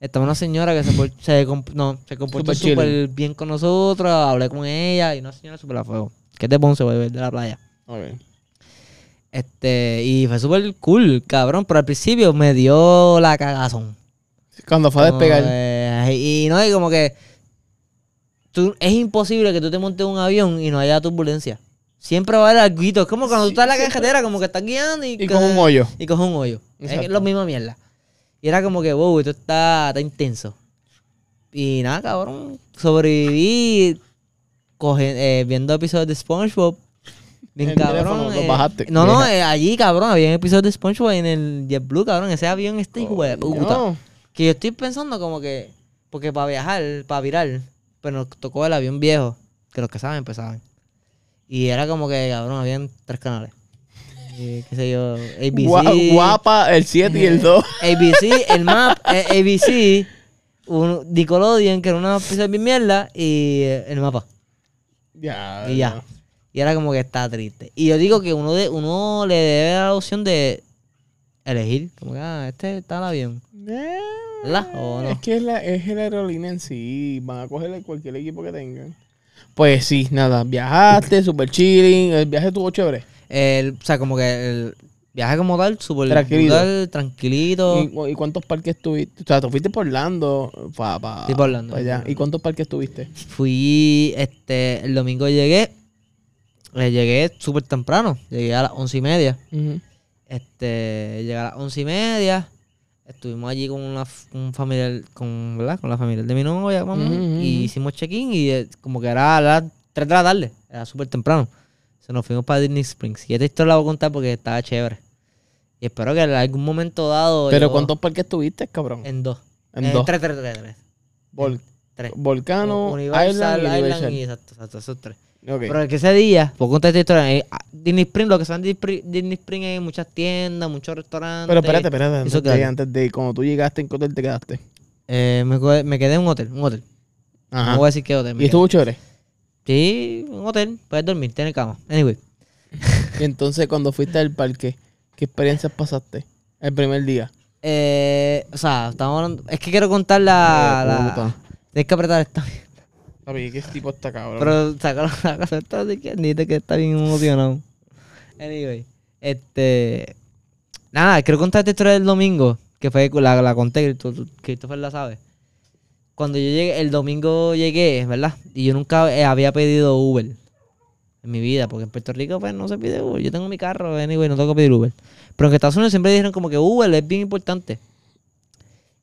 estaba una señora que se, por- se, comp- no, se comportó súper bien con nosotros, hablé con ella y una señora súper a fuego. Que es de Ponce, voy a ver de la playa. Este, y fue súper cool, cabrón, pero al principio me dio la cagazón. Cuando fue a despegar. eh, y no, y como que tú, es imposible que tú te montes un avión y no haya turbulencia. Siempre va a haber algo. Es como cuando tú estás en la carretera, como que estás guiando y, Y un hoyo. y coge un hoyo. Es Exacto. lo mismo mierda. Y era como que, wow, esto está, está intenso. Y nada, cabrón. Sobreviví coge- eh, viendo episodios de SpongeBob. Bien El cabrón. teléfono, eh. bajaste. No, no, eh, allí, cabrón, había episodios de SpongeBob en el JetBlue, cabrón. Ese avión este hijo de puta. No. Que yo estoy pensando como que, porque para viajar, para virar, pues nos tocó el avión viejo, que los que saben, pues saben. Y era como que, cabrón, habían tres canales. Y, qué sé yo, ABC. Gua- guapa, el 7 y el 2. ABC, el map, eh, ABC, un Nickelodeon, que era una pieza de mierda, y eh, el mapa. ya. Y ya. Y era como que está triste. Y yo digo que uno de uno le debe dar la opción de elegir. Como que, ah, este está el avión. Eh, ¿Verdad? ¿O no? Es que es la, es la aerolínea en sí. Van a cogerle cualquier equipo que tengan. Pues sí, nada. Viajaste, super chilling. El viaje estuvo chévere. El, o sea, como que el viaje como tal, súper Tranquilito. brutal, tranquilito. ¿Y, cu- y cuántos parques tuviste? O sea, tú fuiste por Orlando. Pa, pa- Sí, por Orlando, pa allá. ¿Y cuántos parques tuviste? Fui, este, el domingo llegué, eh, llegué súper temprano, llegué a las once y media. Este, llegué a las once y media, estuvimos allí con una un familiar, con, ¿verdad? Con la familia de mi novia, mamá, Ujú, ujú, y hicimos check-in y eh, como que era a las 3 de la tarde, era súper temprano. Se nos fuimos para Disney Springs. Y esta historia la voy a contar porque estaba chévere. Y espero que en algún momento dado. ¿Pero yo- cuántos parques tuviste, cabrón? En dos. En Eh, dos. Tres, tres, tres, tres. Vol- Tres. Volcano, Universal, Island Island y exacto, exacto, esos tres. Ok. Pero es que ese día, por contar esta historia, eh, ah, Disney Spring, lo que son Disney Spring, Disney Spring hay muchas tiendas, muchos restaurantes. Pero espérate, espérate. Eso Antes de, claro. antes de cuando tú llegaste, ¿en qué hotel te quedaste? Eh, me, quedé en un hotel, un hotel. Ajá. No voy a decir qué hotel. me ¿Y estuvo chévere? Sí, un hotel, puedes dormir, tienes cama. Anyway. Y entonces, cuando fuiste al parque, ¿qué experiencias pasaste el primer día? Eh, o sea, estamos hablando. Es que quiero contar la. Eh, la-. Tienes que apretar esta. Papi, ¿qué tipo está cabrón? Pero sacaron la casa esta así que que está bien emocionado. Anyway, este. Nada, quiero contar esta historia del domingo. Que fue la, la conté, Christopher la sabe. Cuando yo llegué, el domingo llegué, ¿verdad? Y yo nunca eh, había pedido Uber en mi vida, porque en Puerto Rico pues no se pide Uber. Yo tengo mi carro, anyway, no tengo que pedir Uber. Pero en Estados Unidos siempre dijeron como que Uber es bien importante.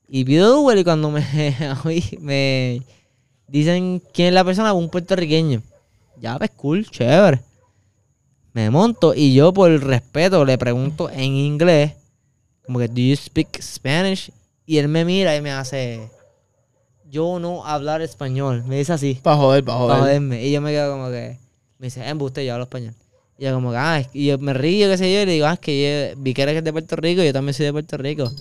Y pido Uber y cuando me, me dicen quién es la persona, un puertorriqueño. Ya, pues cool, chévere. Me monto y yo por respeto le pregunto en inglés, como que, ¿do you speak Spanish? Y él me mira y me hace, yo no hablar español. Me dice así, Para joder, para joder. joderme. Y yo me quedo como que, me dice, embuste, yo hablo español. Y yo como que, ah, y yo me río, qué sé yo, y le digo, ah, es que yo vi que eres de Puerto Rico, yo también soy de Puerto Rico.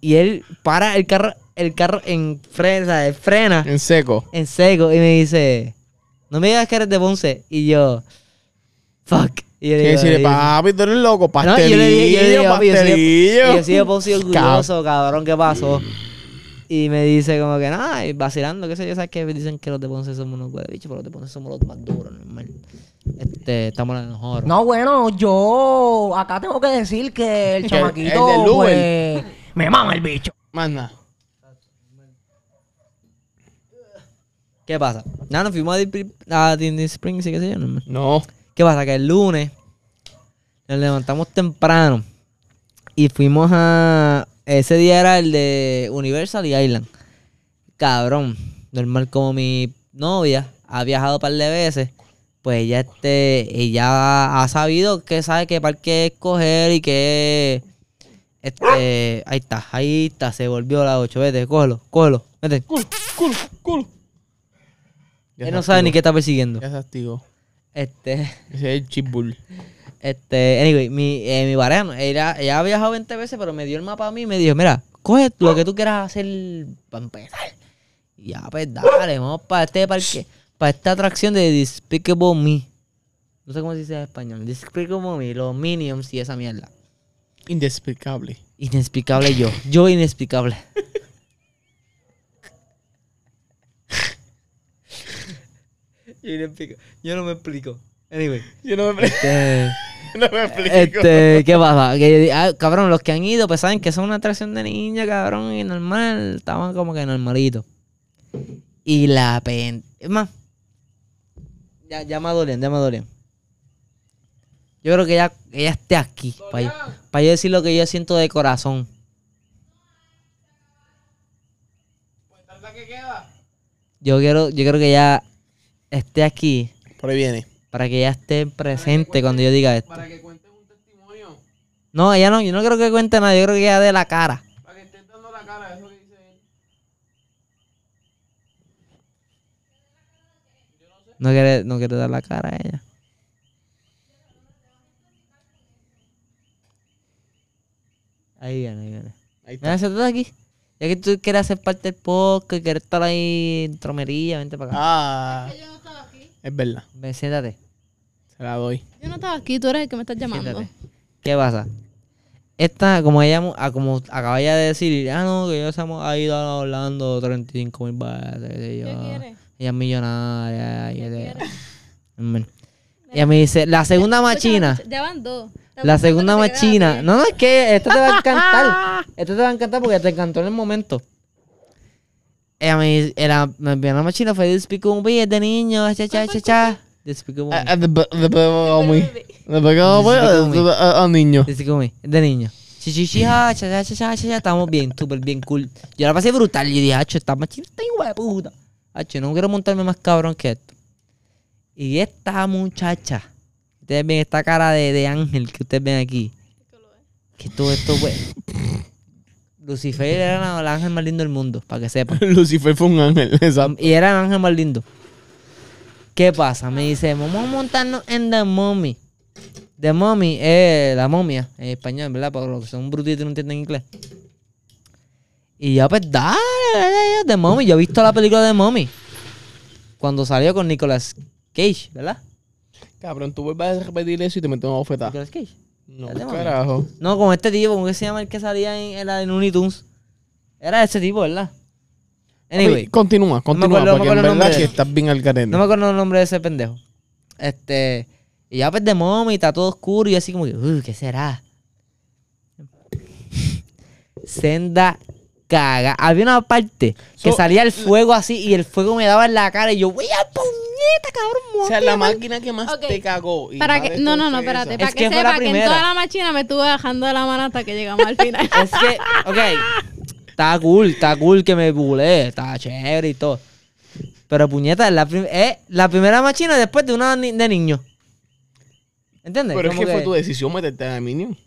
Y él para el carro, el carro en frena, frena En seco. en seco y me dice, no me digas que eres de Ponce. Y yo, fuck. Y yo ¿Qué digo, decirle, papi, tú eres loco, No, y pastelillo, yo le dije, yo le dije, papi, yo de- pastelillo. y yo soy de Ponce orgulloso, cabrón, ¿qué pasó? Y me dice como que nada, y vacilando, qué sé yo, sabes que dicen que los de Ponce somos unos huele bichos, pero los de Ponce somos los más duros, normal. Este, estamos en el mejor. No, bueno, yo acá tengo que decir que el chamaquito, el del Uber. pues, me mama el bicho. Más nada. ¿Qué pasa? Nada, nos fuimos a Disney, a Disney Springs y qué sé yo, normal. No. ¿Qué pasa? Que el lunes nos levantamos temprano y fuimos a... Ese día era el de Universal y Island. Cabrón. Normal como mi novia ha viajado un par de veces, pues ella, este, ella ha sabido que sabe qué parque escoger y que... Este, ahí está, ahí está, se volvió la 8. Vete, cógelo, cógelo, vete. Culo, culo, culo. Ya Él no sabe ni qué está persiguiendo. Ya se activó. Este... Ese es el chipbull. Este, anyway, mi, eh, mi pareja, ella, ella ha viajado 20 veces, pero me dio el mapa a mí y me dijo, mira, coge lo que tú quieras hacer para empezar. Y ya, pues dale, vamos para este parque, para esta atracción de Despicable Me. No sé cómo se dice en español. Despicable Me, los Minions y esa mierda. Indespicable. Inexplicable yo. Yo inexplicable. yo, no me explico. Anyway. Yo no me, Este... no me explico. Este, ¿qué pasa? Que, ah, cabrón, los que han ido, pues saben que son una atracción de niña, cabrón, y normal, estaban como que normalitos. Y la pen... Es más, ya, ya me dolían, ya me dolían. Yo creo que ella, ella esté aquí, para yo, pa' yo decir lo que yo siento de corazón. Yo quiero, yo quiero que ella esté aquí Por ahí viene. para que ella esté presente cuando yo diga esto. Para que cuentes un testimonio. No, ella no, yo no creo que cuente nada, yo creo que ella dé la cara. Para que estés dando la cara. Eso que dice él. No quiere, no quiere dar la cara a ella. Ahí viene, ahí viene. Ahí está. Mira, siéntate aquí. Ya que tú quieres hacer parte del podcast quieres estar ahí en tromería, vente para acá. Ah, Yo no estaba aquí. es verdad. Ven, siéntate, Se la doy. Yo no estaba aquí, tú eres el que me estás llamando. siéntate. ¿Qué pasa? Esta, como ella, ah, como acaba ya de decir, ah, no, que yo se hemos ido a Orlando 35 mil veces. qué sé yo. ¿Qué quieres? Ella es millonaria. y ¿Qué? Amén. Ella me dice, la segunda machina. Ya van dos. La segunda machina. No, no, es que esta te va a encantar. Esta te va a encantar porque te encantó en el momento. Ella me dice, la, una machina, fue Despicable Me, es de niño, cha, cha, cha, cha. Despicable Ah, Me. Despicable Me. de- de- a- niño. Despicable Me, es de niño. Chi, chi, chi, ja, cha, cha, cha, cha, cha, cha, estamos bien, súper bien cool. Yo la pasé brutal y dije, hacho, esta machina está igual de puta. Hacho, no quiero montarme más cabrón que esto. Y esta muchacha, ustedes ven esta cara de, de ángel que ustedes ven aquí. Que todo esto, pues. Lucifer era el ángel más lindo del mundo, para que sepan. Lucifer fue un ángel, exacto. Y era el ángel más lindo. ¿Qué pasa? Me dice, vamos a montarnos en The Mummy. The Mummy es la momia en español, ¿verdad? Porque los que son brutitos y no entienden inglés. Y yo, pues dale, The Mummy. Yo he visto la película de Mummy. Cuando salió con Nicolas Cage, ¿verdad? Cabrón, tú vuelves a repetir eso y te metes una bofetada. Nicolas Cage. No, carajo. No, con este tipo, ¿cómo que se llama el que salía en, en la de Looney Tunes? Era ese tipo, ¿verdad? Anyway, continúa, continúa, acuerdo- no me porque acuerdo en el nombre verdad que estás bien al garete. no me acuerdo el nombre de ese pendejo. Este, y ya pues de mommy, está todo oscuro y así como que, uy, ¿qué será? Senda caga. Había una parte que salía el fuego así y el fuego me daba en la cara y yo, wey, a puñeta, cabrón, O sea, la man". máquina que más te cagó. y Para más que, de no, no, no, espérate. Para Es que, que sepa que en primera. toda la machina me estuve bajando de la mano hasta que llegamos al final. Es que, ok, está cool, está cool que me bulé, está chévere y todo. Pero puñeta, es la, prim- es la primera machina después de una ni- de niño. ¿Entiendes? Pero es que fue tu decisión meterte en el Minion.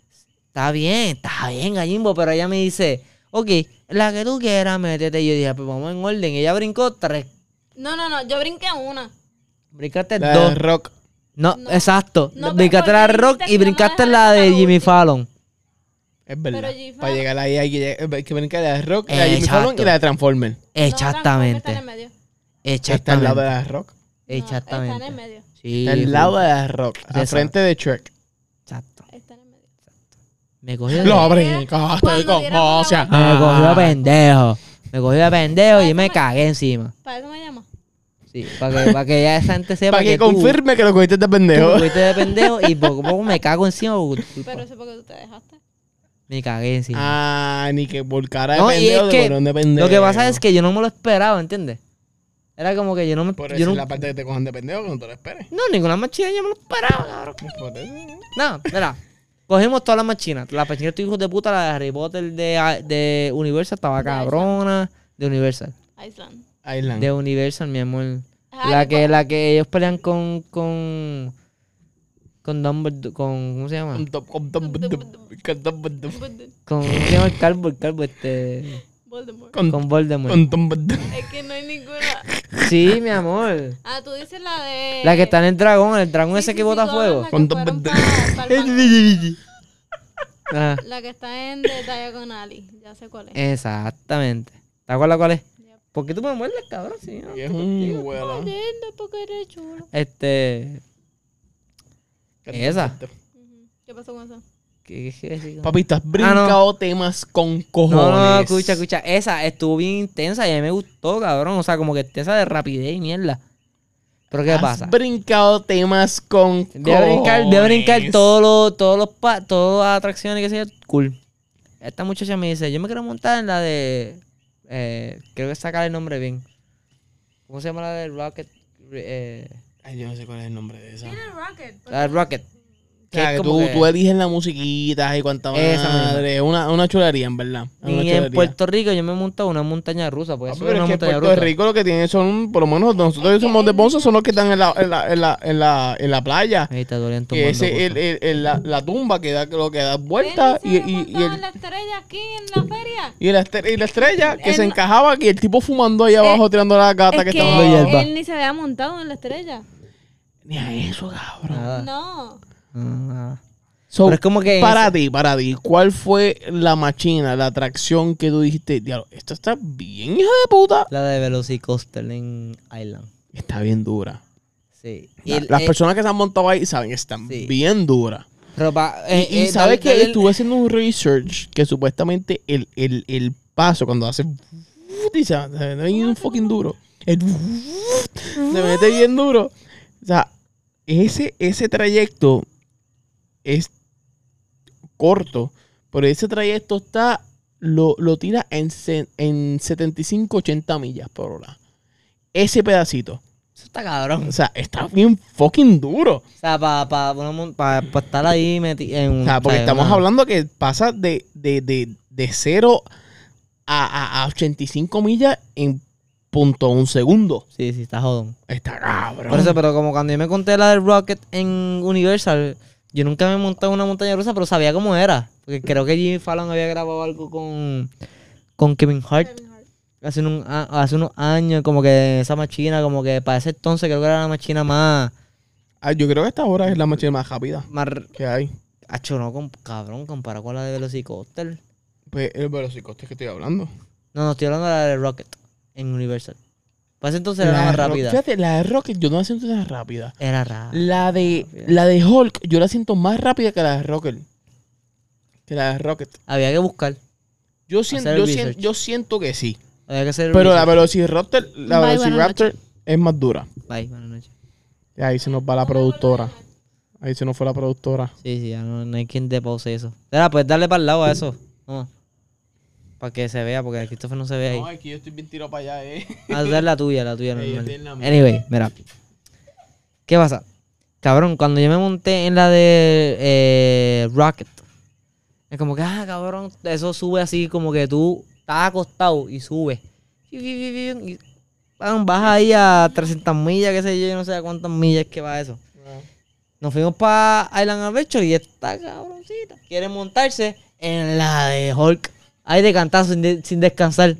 Está bien, está bien, gallimbo, pero ella me dice, ok, la que tú quieras, métete. Y yo dije, pues vamos en orden. Ella brincó tres, No, no, no, yo brinqué una. Brincaste La dos. de Rock. No, No. exacto. No, brincaste la rock y brincaste la de Jimmy. Fallon. Es verdad. Pero Para llegar ahí hay que, hay que brincar la de Rock, la de Jimmy. Fallon y la de Transformer. No, está Exactamente. el medio. Está al lado de Exactamente. la de Rock. No, Está en Exactamente. el medio. Sí, Está al lado de la Rock. Al Exacto. frente de Shrek. Exacto. Está en el medio. Me cogió de, Lo brincaste la sea. me cogió de pendejo. Me cogió de pendejo y me me- cagué encima. ¿Para eso me llama? Sí, para que, para que ya esa gente sepa Para que tú- confirme que lo cogiste de pendejo. me cogiste de pendejo y poco a poco me cago encima. Pero eso es porque tú te dejaste. Me cagué encima. Ah, ni que por cara de No, y pendejo es de que pendejo. Lo que pasa es que yo no me lo esperaba, ¿entiendes? Era como que yo no me... Por yo eso no, es la parte que te cojan de pendejo que no te lo esperes. no, ninguna machina yo me lo esperaba, cabrón. No, mira. Cogimos todas las machinas. La machina de tu hijo de puta, la de Harry Potter de, de Universal, estaba cabrona. De Universal. Island. Island. De Universal, mi amor. La que, la que ellos pelean con. con. con Dumbledore. con. ¿cómo se llama? Con top- con. ¿Cómo se llama el calvo? El calvo, este. Voldemort. con- Con Voldemort. con top- Es que no hay ninguna. Sí, mi amor. Ah, tú dices la de. La que está en el dragón, el dragón Sí, ese sí, que sí, bota fuego. la que Con banco. Ah, La que está en The Diagonally. Ya sé cuál es. exactamente. ¿Te acuerdas cuál es? ¿Por qué tú me muerdes, cabrón? Sí, ¿no? Es un huela. Porque eres chulo. Este. Esa. ¿Qué pasó con eso? ¿Qué, qué, qué- Papi, estás Ah, no. brincado temas con cojones. No, no, escucha, escucha. Esa estuvo bien intensa y a mí me gustó, cabrón. O sea, como que esa de rapidez y mierda. Pero ¿qué Has pasa? brincado temas con Voy a brincar, voy a brincar todos los, todos los pa- todas las atracciones que sea cool. Esta muchacha me dice, yo me quiero montar en la de. Eh, creo que sacar el nombre bien. ¿Cómo se llama la de Rocket? Eh, Ay, yo no sé cuál es el nombre de esa. Tiene Rocket. la de Rocket. O sea, es que como tú, que- tú eliges la musiquita y cuánta madre. Una, una chulería, en verdad. Una chulería. en Puerto Rico yo me he montado una montaña rusa. Pues Ah, pero es una es que montaña Puerto rusa. Rico lo que tiene son, por lo menos nosotros que somos de Ponce, son los que están en la, en la, en la, en la, en la playa. Ahí está doliendo Que ese el, el, el- la, la tumba que da lo que da vuelta y, y, y, el- la estrella aquí en la feria? y la, estre- y la estrella que Él se encajaba y el tipo fumando ahí abajo tirando la gata que, es estaba dando hierba. él ni se había montado en la estrella. Ni a eso, cabrón. Nada. No. Ah. So, Pero es como que para ti, para ti, ¿cuál fue la machina, la atracción que tú dijiste? Diablo, esto está bien, hija de puta. La de Velocicoaster en Island. Está bien dura. Sí. La- el- las eh, personas que se han montado ahí saben, están Sí. bien duras. Y, eh, y eh, sabes que estuve haciendo un research que supuestamente el, el, el paso cuando hace y se mete bien fucking duro. El se mete bien duro. O sea, ese, ese trayecto es corto, pero ese trayecto está lo, lo tira en, en 75, 80 millas por hora. Ese pedacito. Eso está cabrón. O sea, está bien fucking duro. O sea, para pa, pa, estar ahí metido en O sea, porque estamos Una- hablando que pasa de, de, de, de 0 a, a, a 85 millas en punto un segundo. Sí, sí, está jodón. Está cabrón. Por eso, pero como cuando yo me conté la del Rocket en Universal, yo nunca me he montado en una montaña rusa, pero sabía cómo era. Porque creo que Jimmy Fallon había grabado algo con, con Kevin Hart. hace, un- hace unos años, como que esa máquina, como que para ese entonces creo que era la máquina más... Ah, yo creo que esta hora es la máquina más rápida más que hay. Acho, no, com- cabrón, comparado con la de Velocicoaster. Pues el velocicoste que estoy hablando. No, no, estoy hablando de la de Rocket en Universal. Para ese entonces era la más rápida. Fíjate, la de Rocket yo no la siento tan rápida. Era rápida. La de, Rápida. la de Hulk yo la siento más rápida que la de Rocket. Que la de Rocket. Había que buscar. Yo siento, yo, siento, yo siento que sí. Había que hacer Pero la research. Velociraptor, la Bye, Velociraptor es más dura. Bye, buenas noches. Y ahí se nos va la productora. Ahí se nos fue la productora. Sí, sí, ya no, no hay quien depose eso. Espera, pues darle para el lado a eso. No. Para que se vea, porque Christopher no se ve ahí. No, que yo estoy bien tirado para allá, eh. Ah, es la tuya, la tuya normal. Anyway, mira. ¿Qué pasa? Cabrón, cuando yo me monté en la de eh, Rocket, es como que, ah, cabrón, eso sube así como que tú estás acostado y sube. Y pam, baja ahí a 300 millas, qué sé yo, yo no sé a cuántas millas que va eso. Nos fuimos para Island Adventure y esta cabroncita quiere montarse en la de Hulk. Ahí de cantar sin, de- sin descansar.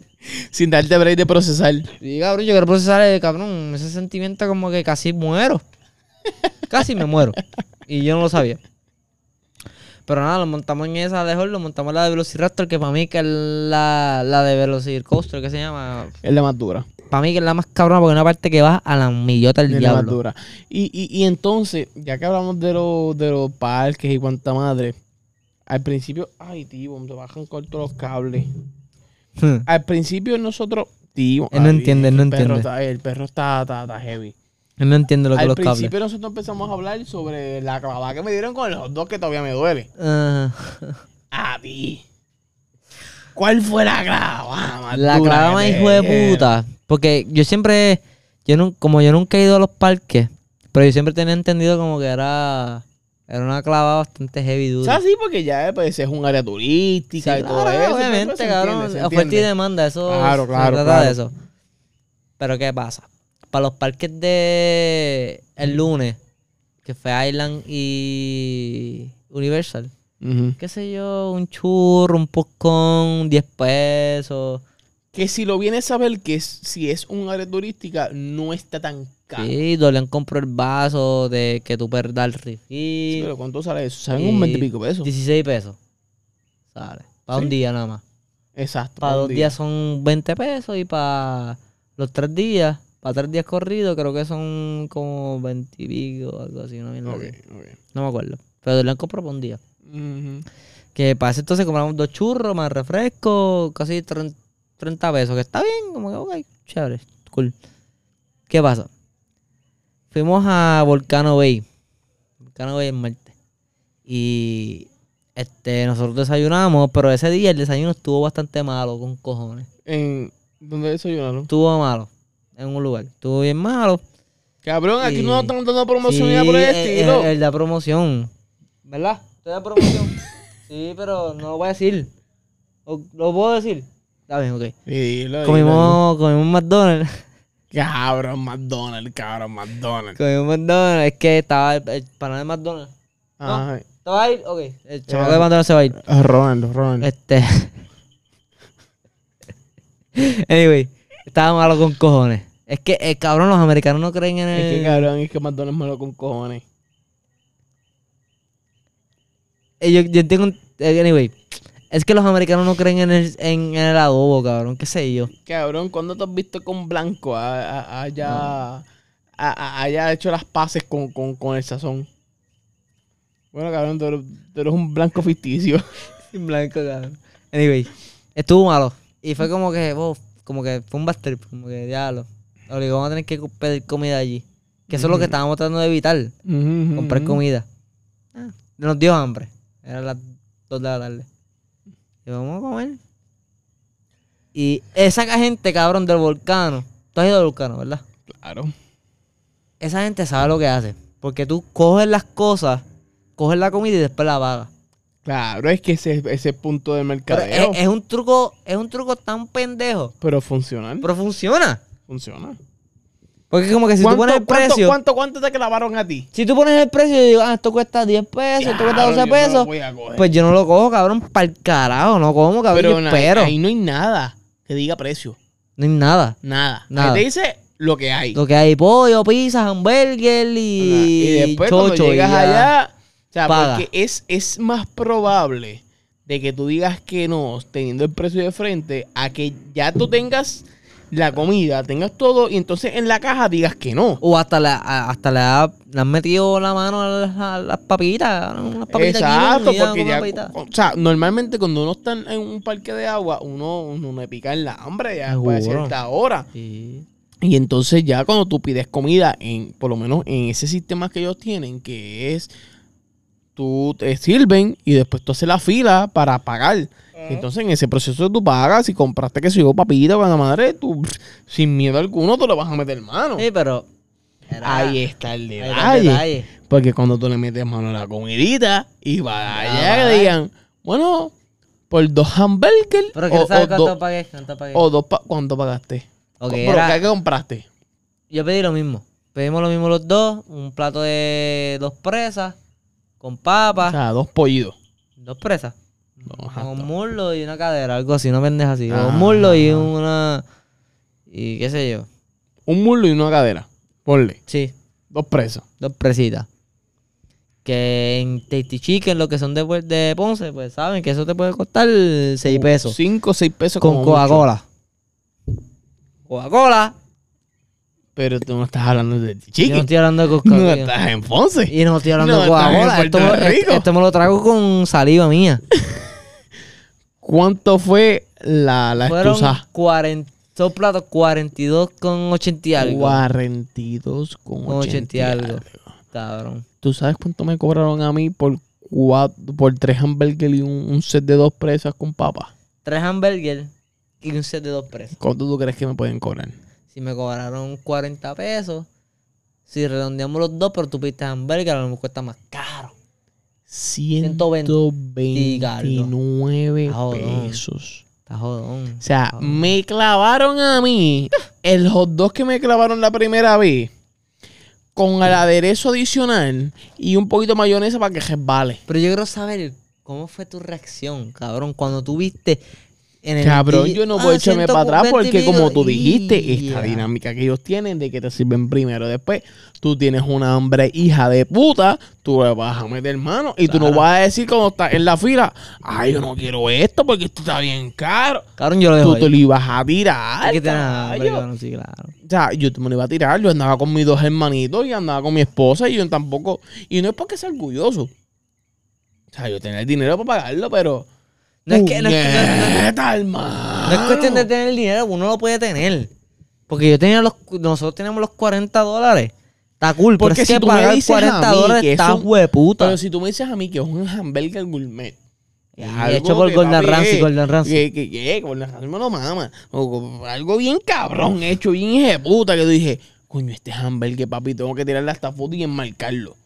Sin darte break de procesar. Y cabrón, yo quiero procesar, eh, cabrón, ese sentimiento como que casi muero. casi me muero. Y yo no lo sabía. Pero nada, lo montamos en esa de Hulk, lo montamos en la de Velociraptor, que para mí que es la, la de Velociraptor, que se llama. Es la más dura. Para mí que es la más cabrona porque es una parte que va a la millota del Es la más diablo. dura. Y, y, y entonces, ya que hablamos de, los de los parques y cuánta madre, al principio, ay, tío, me bajan cortos los cables. Al principio nosotros, tío, Él no ay, entiende, él no entiende. está- el perro está, está, está heavy. Él no entiende lo que Al los cables. principio nosotros empezamos a hablar sobre la clavada que me dieron con los dos que todavía me duele. Ah, A ti. ¿Cuál fue la clavada la dura clava que más te hijo de puta. Porque yo siempre, yo no, como yo nunca he ido a los parques, pero yo siempre tenía entendido como que era, era una clava bastante heavy O dura. sea, sí, porque ya pues, es un área turística Sí, y todo claro, eso. pues, obviamente, se cabrón. entiende, se Oferta y demanda, eso Claro, se claro, trata claro. de eso. Pero ¿qué pasa? Para los parques de el lunes, que fue Island y Universal, qué sé yo, un churro, un popcorn, 10 pesos. Que si lo vienes a ver que es- si es un área turística, no está tan. Sí, Dolian compró el vaso de que tú puedes dar refill. pero ¿cuánto sale eso? ¿Saben un 20 y pico pesos? 16 pesos. Sale. Para Sí. un día nada más. Exacto. Para dos días son 20 pesos y para los tres días, para tres días corridos, creo que son como 20 y pico, algo así, no, Ok, así. ok. no me acuerdo. Pero Dolian compró para un día. Que para ese entonces compramos dos churros, más refresco, casi 30 30 pesos, que está bien, como que, ok, chévere, cool. ¿Qué pasa? Fuimos a Volcano Bay. Volcano Bay en Marte. Y este, nosotros desayunamos, pero ese día el desayuno estuvo bastante malo, con cojones. En, ¿Dónde desayunaron? Estuvo malo, en un lugar. Estuvo bien malo. Cabrón, aquí no están dando promoción Sí, por el estilo. el- el de promoción. ¿Verdad? Estoy de promoción. sí, pero no lo voy a decir. ¿O- ¿Lo puedo decir? Está bien, ok. Sí, dilo. Comimos, comimos McDonald's. Cabrón, McDonald's, cabrón, McDonald's. comimos McDonald's. Es que estaba el, el panel de McDonald's. Ajá. ¿Te vas a ir? Ok. El chamaco de McDonald's se va a ir. Ah, Ronald, Ronald. Este. anyway, estaba malo con cojones. Es que, eh, cabrón, los americanos no creen en el. Es que cabrón, es que McDonald's es malo con cojones. Eh, yo, yo tengo un. eh, Anyway, es que los americanos no creen en el, en el adobo, cabrón. ¿Qué sé yo? Cabrón, ¿cuándo te has visto con Blanco a- a- haya, a- a- haya hecho las paces con, con, con el sazón? Bueno, cabrón, tú eres, tú eres un blanco ficticio. Sin blanco, cabrón. Anyway, estuvo malo. Y fue como que, oh, como que fue un trip, como que diablo. Obligamos a tener que pedir comida allí. Que eso es lo que estábamos tratando de evitar, comprar comida. Ah, nos dio hambre. Era las 2 de la tarde. Y vamos a comer. Y esa gente, cabrón, del volcano. Tú has ido al volcano, ¿verdad? Claro. Esa gente sabe lo que hace. Porque tú coges las cosas, coges la comida y después la pagas. Claro, es que ese, ese punto de mercadeo. es, es un truco, es un truco tan pendejo. Pero funcional. Pero funciona. Funciona. Porque como que si tú ¿Cuánto, pones el precio. cuánto, cuánto te clavaron a ti? Si tú pones el precio y digo, ah, esto cuesta 10 pesos, esto cuesta Cabrón, 12 yo no lo pesos. Pues yo no lo cojo, cabrón, para el carajo, no como, cabrón. pero yo ahí no hay nada que diga precio. No hay nada. Nada. Nada. Te dice lo que hay. Lo que hay pollo, pizza, hamburger y, y después cuando llegas allá, o sea, porque es, es más probable de que tú digas que no, teniendo el precio de frente, a que ya tú tengas la comida, tengas todo, y entonces en la caja digas que no. O hasta, la, a- hasta le, ha- le han metido la mano a las, a las papitas. Unas papitas aquí, Exacto, ya porque ya, o sea, normalmente cuando uno está en un parque de agua, uno, uno le pica en la hambre ya Seguro. cierta hora. Sí. Y entonces ya cuando tú pides comida, en, por lo menos en ese sistema que ellos tienen, que es, tú te sirven y después tú haces la fila para pagar. Entonces en ese proceso tú pagas, si compraste que se yo papita con la madre, tú sin miedo alguno tú le vas a meter mano. Sí, pero. era- Ahí está el detalle. Porque cuando tú le metes mano a la comidita y Ah, que digan, bueno, por dos hamburgers Pero o, ¿quieres saber o cuánto dos- pagué? ¿Cuánto pagué? o dos pa- ¿cuánto pagaste? Ok, Pero era- ¿qué compraste? Yo pedí lo mismo. Pedimos lo mismo los dos. Un plato de dos presas con papas. O sea, dos pollitos. dos presas. No, Con muslo y una cadera, algo así, no vendes así. Ah. Un muslo y una. Y qué sé yo. Un muslo y una cadera. Ponle. Sí, Dos presas. dos presitas. Que en Tasty Chicken, lo que son de, de Ponce, pues saben que eso te puede costar 6 pesos. Cinco o seis pesos con. Coca-Cola. Coca-Cola. Pero tú no estás hablando de Yo no chicken. estoy hablando de No Coca-Cola. estás en Ponce. y no estoy hablando No de Coca-Cola. Esto, esto me lo trago con saliva mía. ¿Cuánto fue la, la Fueron estusa? 40, dos platos 42 con 80 y algo. 42 con Con 80 80 y algo. Cabrón. ¿Tú sabes cuánto me cobraron a mí por cuatro, por tres hamburgues y un, un set de dos presas con papas? Tres hamburgers y un set de dos presas. ¿Cuánto tú crees que me pueden cobrar? Si me cobraron 40 pesos, si redondeamos los dos, pero tú pediste hamburger, a lo mejor cuesta más caro. 129 Ah, jodón. pesos. Está jodón. O sea, me clavaron a mí el hot dog que me clavaron la primera vez con el aderezo adicional y un poquito de mayonesa para que resbale. Pero yo quiero saber cómo fue tu reacción, cabrón, cuando tú viste en el Cabrón, yo no ah, puedo echarme para atrás 120 porque como tú dijiste, esta dinámica que ellos tienen de que te sirven primero, después tú tienes una hambre hija de puta, tú le vas a meter mano y tú no vas a decir cuando estás en la fila, ay, yo no quiero esto porque esto está bien caro. Cabrón, yo lo dejo Tú te lo ibas a tirar. Que hambre, cabrón, sí, claro. O sea, yo me lo iba a tirar, yo andaba con mis dos hermanitos y andaba con mi esposa y yo tampoco, y no es porque sea orgulloso. O sea, yo tenía el dinero para pagarlo, pero... No es que- no es que- no es- no es-. No es cuestión de tener el dinero, uno lo puede tener. Porque yo tenía los, nosotros teníamos los 40 dólares. Está cool, Porque es si que tú me pagar dices a 40 mí dólares que está es hueputa. Pero si tú me dices a mí que es un hamburger gourmet. Es hecho por que, Gordon Ramsay, eh, Gordon Ramsay. Que, que, que, Gordon Ramsay me lo mama. Algo bien cabrón, hecho bien puta que dije, coño, este hamburger, papi, tengo que tirarle hasta foto y enmarcarlo.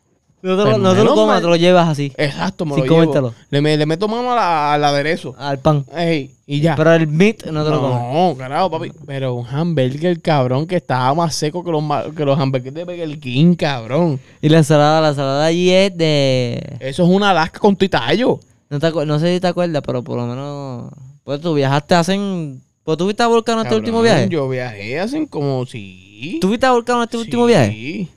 No te Pues lo, no te lo comas, te lo llevas así. Exacto, me Sí, lo llevo. Le, me- le meto mano a la- al aderezo. Al pan. Ey, y ya. Pero el meat no te lo comes. no, carajo, papi. Pero un hamburger, cabrón, que estaba más seco que los, ma- que los hamburgues de Burger King, cabrón. Y la ensalada, la ensalada allí es de... Eso es una Alaska con titallo. No, te acu- no sé si te acuerdas, pero por lo menos... Pues tú viajaste hacen... Pues tú fuiste a Volcano este Cabrón, último viaje. Yo viajé hacen como si. ¿Tú fuiste a Volcano este último viaje? Sí.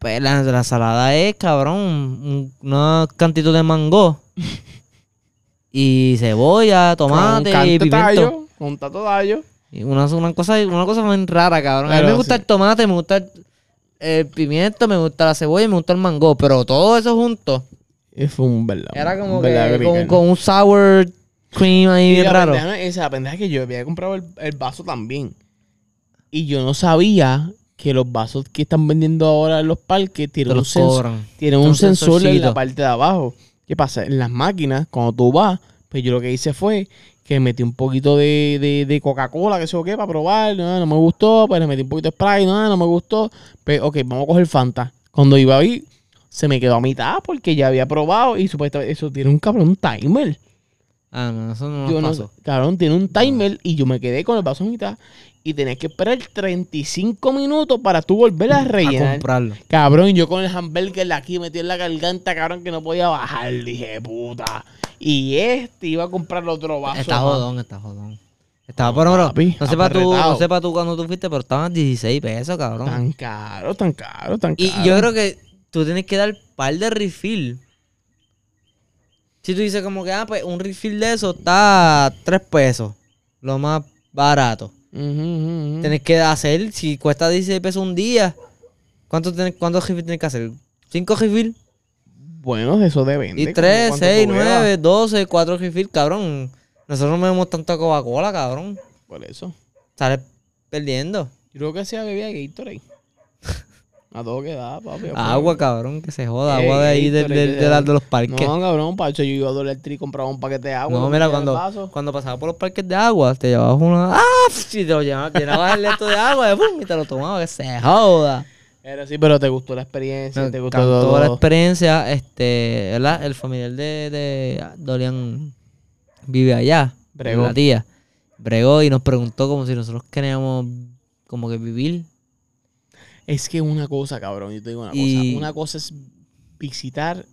Pues la, la ensalada es, cabrón, un- unos cantitos de mango. y cebolla, tomate con y pimiento. con tato tallo. Y una, una cosa, una cosa muy rara, cabrón. a mí me gusta sí. el tomate, me gusta el, el pimiento, me gusta la cebolla y me gusta el mango. Pero todo eso junto Y fue un verdad. era como un que con, con un sour cream ahí Y bien raro. pendeja es esa, la pendeja es que yo había comprado el, el vaso también. Y yo no sabía que los vasos que están vendiendo ahora en los parques tienen un, sens- tienen Un sensor en la parte de abajo. ¿Qué pasa? En las máquinas, cuando tú vas, pues yo lo que hice fue que metí un poquito de, de, de Coca-Cola, que sé yo qué, para probar. No, no me gustó. Pues le metí un poquito de Sprite. No, no me gustó. Pues, ok, vamos a coger Fanta. Cuando iba ahí, se me quedó a mitad porque ya había probado y supuestamente eso tiene un cabrón timer. Ah, no, eso no Yo no pasó. cabrón, tiene un timer y yo me quedé con el vaso a mitad y tenés que esperar 35 minutos para tú volver a A rellenar. comprarlo. Cabrón, yo con el hamburger aquí metido en la garganta, cabrón, que no podía bajar. Dije, puta. Y este iba a comprar otro vaso. Está jodón, está jodón. Estaba por papi, no sepa tú, no sepa tú cuando tú fuiste, pero estaban 16 pesos, cabrón. Tan caro, tan caro, tan caro. Y yo creo que tú tienes que dar par de refill. Si tú dices como que, ah, pues un refill de eso está a 3 pesos. Lo más barato. Ujú, ujú, ujú. Tienes que hacer, si cuesta 16 pesos un día, ¿cuánto ¿cuántos refill tienes que hacer? ¿5 refill? Bueno, eso depende. Y como 3, cuánto 6, tú bebas. 9, 12, 4 refill, cabrón. Nosotros no bebemos tanta Coca-Cola, cabrón. Por eso. Sales perdiendo. Yo creo que sea bebía Gatorade. A todo que da, papi. Agua, cabrón, que se joda. Agua de ahí, de, de- de los parques. No, cabrón, Pacho, yo iba a y compraba un paquete de agua. No, mira, cuando, cuando pasaba por los parques de agua, te llevabas una. ¡Ah! Y te lo llenabas, llenabas el leto de agua y, pum, y te lo tomabas, que se joda. Era así, pero te gustó la experiencia, Me te gustó todo. la experiencia. Este, ¿verdad? El familiar de, de Dorian vive allá. Bregó. La tía. Bregó y nos preguntó como si nosotros queríamos como que vivir. Es que una cosa, cabrón, yo te digo una Y- cosa. Una cosa es visitar,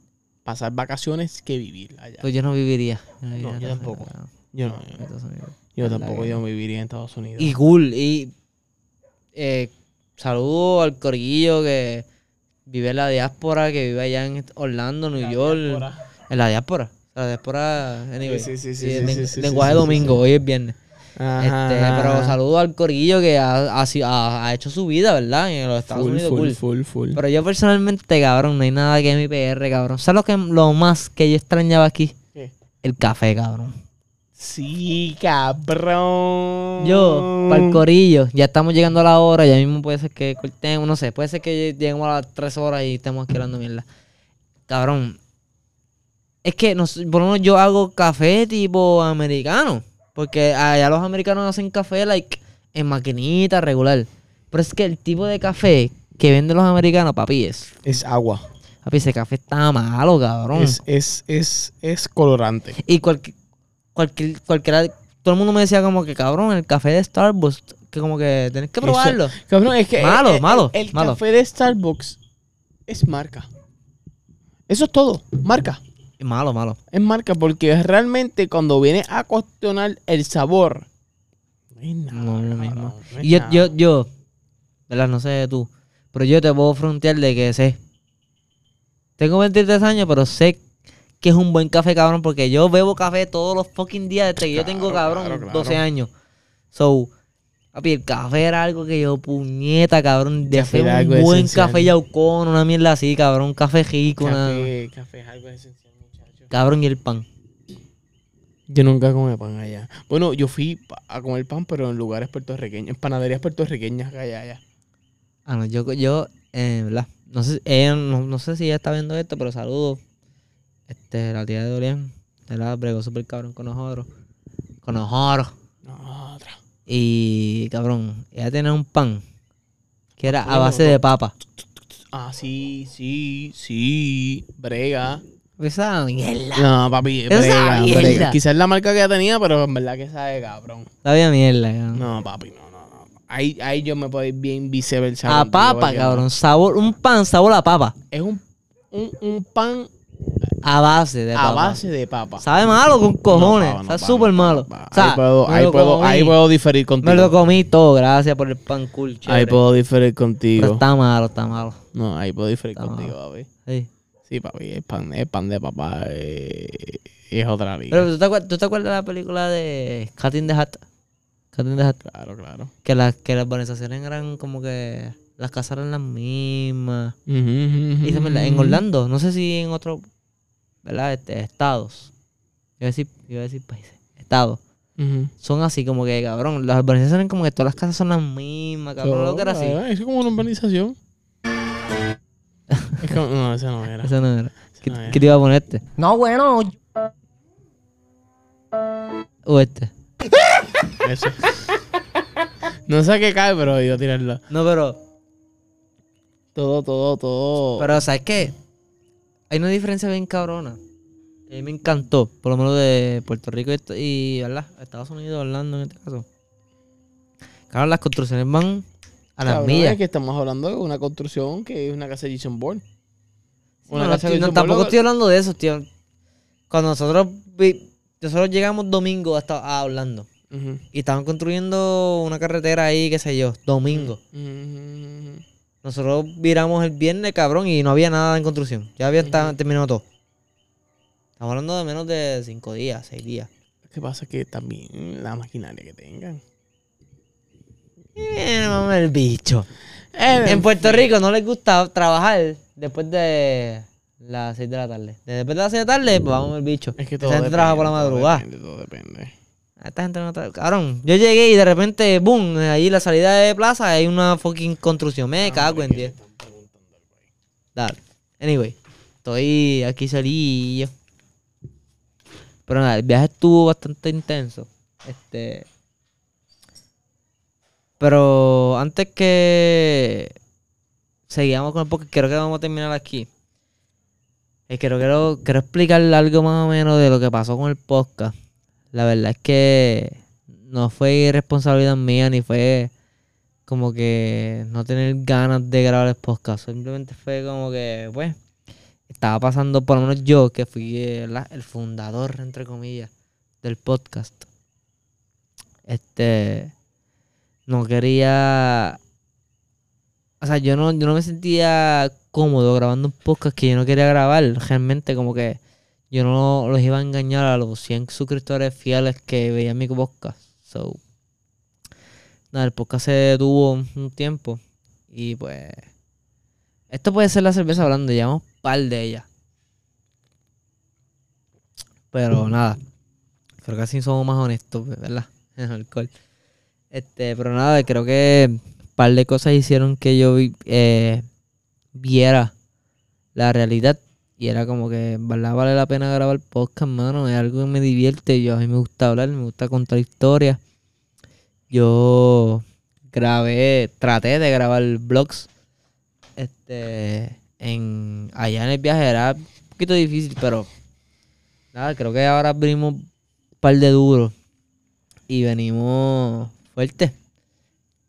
pasar vacaciones que vivir allá. Pues yo no viviría. No, viviría yo tampoco. No, en yo no. Estados Unidos. Yo tampoco yo no. viviría en Estados Unidos. Y cool. Y eh, saludo al corillo que vive en la diáspora, que vive allá en Orlando, New York. En la diáspora. La diáspora, anyway. Sí, sí, sí, Sí, sí, len- sí, sí, lenguaje domingo, hoy es viernes. Ajá, Este, ajá, pero ajá. saludo al corillo que ha, ha hecho su vida, ¿verdad? En los Estados Full, Unidos, full, full, full. Pero yo personalmente, cabrón, no hay nada que mi PR, cabrón. ¿Sabes lo, que, lo más que yo extrañaba aquí? ¿Qué? El café, cabrón. Sí, cabrón. Yo, para el corillo, ya estamos llegando a la hora, ya mismo puede ser que cortemos, no sé, puede ser que lleguemos a las 3 horas y estemos aquí hablando mierda. Cabrón, es que nos, por lo menos yo hago café tipo americano, porque allá los americanos hacen café like en maquinita regular. Pero es que el tipo de café que venden los americanos, papi, es, Es agua. papi, ese café está malo, cabrón. Es, es, es, es colorante. Y cualquier, cualquier, cualquiera, todo el mundo me decía como que, cabrón, el café de Starbucks, que como que tenés que Eso- probarlo. Cabrón, es que. Malo, eh, malo, El, malo. café de Starbucks es marca. Eso es todo. Marca. Malo, malo. Es marca porque realmente cuando viene a cuestionar el sabor. No es nada. No es Y yo, nada. yo, yo, ¿verdad? No sé tú, pero yo te puedo frontear de que sé. Tengo 23 años, pero sé que es un buen café, cabrón, porque yo bebo café todos los fucking días desde que yo tengo, cabrón, claro, claro. 12 años. So, papi, el café era algo que yo, puñeta, cabrón, de Café hacer un buen esencial. café yaucón, una mierda así, cabrón, un café rico, una... Café, café es algo esencial. Cabrón, y el pan. Yo nunca comí pan allá. Bueno, yo fui a comer pan, pero en lugares puertorriqueños, en panaderías puertorriqueñas que hay allá. Ah, no, yo, yo, eh, ¿verdad? No sé, ella, no, no sé si ella está viendo esto, pero saludo. Este, la tía de Dorian, ¿verdad? Bregó súper cabrón con nosotros. Con nosotros. No, otra. Y, cabrón, ella tenía un pan que era a base de papa. Ah, sí, sí, sí. Brega. Esa mierda. No, papi, Esa brega, mierda. brega. Quizás la marca que ella tenía, pero en verdad que sabe cabrón. Sabía mierda, cabrón. No, papi, no, no, no. Ahí, ahí yo me puedo ir bien viceversa. a contigo, papa, porque cabrón. Sabor, un pan, sabor a papa. Es un, un, un pan A base de a papa. base de papa. Sabe malo con cojones. No, no, Está súper malo. O sea, ahí puedo, ahí puedo, comí. ahí puedo diferir contigo. Me lo comí todo. Gracias por el pan cool, chévere. Ahí puedo diferir Pero contigo. está malo, está malo. No, ahí puedo diferir Está contigo, papi. Sí. Sí, papi, el pan, el pan de papá eh, es otra liga. Pero ¿tú te, acuerdas, ¿tú te acuerdas de la película de Cat in the Hat? Cat in the Hat. Claro, claro. Que, las que las urbanizaciones eran como que las casas eran las mismas. Ujú, ujú, Y se me la- en. Orlando, no sé si en otros, ¿verdad? Este, estados. Iba a decir, iba a decir países. Estados. Ujú. Son así como que, cabrón, las urbanizaciones como que todas las casas son las mismas, cabrón. lo que era así. Ah, Es como una urbanización. Es como, no, esa no era. Eso no era. ¿Qué, no era. qué te iba a ponerte? No, bueno, O este. Eso. no sé qué cae, pero iba a tirarlo. No, pero, Todo, todo, todo. pero, ¿sabes qué? Hay una diferencia bien cabrona. A mí me encantó, por lo menos de Puerto Rico y, y ¿verdad? Estados Unidos, Orlando en este caso. Claro, las construcciones van a las Cabrón, millas. es que estamos hablando de una construcción que es una casa de Jason Bourne. No, casa de no, tampoco Bourne, estoy hablando de eso, tío. Cuando nosotros vi- nosotros llegamos domingo hasta a Orlando. Y estaban construyendo una carretera ahí, qué sé yo, domingo. Nosotros viramos el viernes, cabrón, y no había nada en construcción. Ya había terminado todo. Estamos hablando de menos de cinco días, seis días. Lo que pasa es que también la maquinaria que tengan. El bicho. Eh, En Puerto Rico no les gusta trabajar después de las 6 de la tarde. Después de las 6 de la tarde, pues vamos el bicho. Es que Esa todo gente depende, trabaja por la todo madrugada. depende, todo depende. Esta gente no trabaja. Cabrón, yo llegué y de repente, boom, ahí la salida de plaza hay una fucking construcción. Me cago en 10. Dale. Anyway, estoy aquí solillo. Pero nada, el viaje estuvo bastante intenso. Este. Pero antes que seguíamos con el podcast, creo que vamos a terminar aquí. Quiero, quiero, quiero explicarle algo más o menos de lo que pasó con el podcast. La verdad es que no fue irresponsabilidad mía ni fue como que no tener ganas de grabar el podcast. Simplemente fue como que, pues, estaba pasando, por lo menos yo, que fui el fundador, entre comillas, del podcast. Este, no quería, o sea, yo no, yo no me sentía cómodo grabando un podcast que yo no quería grabar. Realmente, como que yo no los iba a engañar a los 100 suscriptores fieles que veían mi podcast. So, nada, el podcast se detuvo un tiempo y pues esto puede ser la cerveza hablando, llevamos par de ellas. Pero nada, creo que así somos más honestos, ¿verdad? En alcohol. Este, pero nada, creo que un par de cosas hicieron que yo eh, viera la realidad. Y era como que, ¿verdad? Vale la pena grabar podcast, mano. Es algo que me divierte. Yo, a mí me gusta hablar, me gusta contar historias. Yo grabé, traté de grabar vlogs. Este, en, allá en el viaje era un poquito difícil, pero nada, creo que ahora venimos un par de duros. Y venimos fuerte.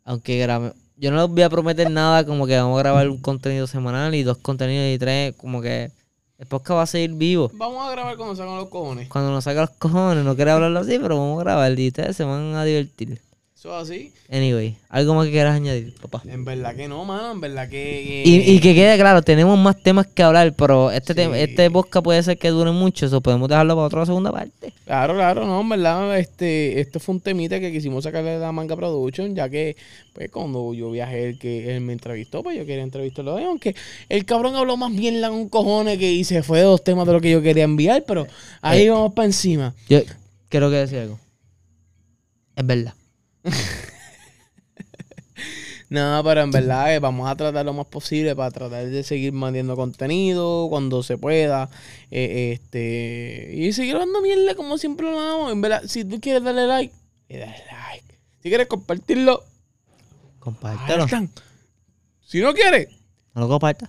Aunque grabé, yo no les voy a prometer nada como que vamos a grabar un contenido semanal y dos contenidos y tres, como que el podcast va a seguir vivo. Vamos a grabar cuando salgan los cojones. Cuando nos saca los cojones, no quiero hablarlo así, pero vamos a grabar y ustedes se van a divertir. Eso así. Anyway, algo más que quieras añadir, papá. En verdad que no, mano. En verdad que. Y, y que quede claro, tenemos más temas que hablar, pero este, Sí. este podcast puede ser que dure mucho, eso podemos dejarlo para otra segunda parte. Claro, claro, no, en verdad, este, esto fue un temita que quisimos sacarle de la manga production, ya que, pues, cuando yo viajé, el que él me entrevistó, pues yo quería entrevistarlo aunque el cabrón habló más bien la un cojones que y se fue de dos temas de lo que yo quería enviar, pero ahí Eh. vamos para encima. Yo quiero que decir algo. Es verdad. No, pero en verdad eh, vamos a tratar lo más posible para tratar de seguir manteniendo contenido cuando se pueda. eh, este Y seguir dando mierda como siempre lo damos. En verdad, si tú quieres darle like, le das like. Si quieres compartirlo, Compártelo. Si no quieres, No lo compartas.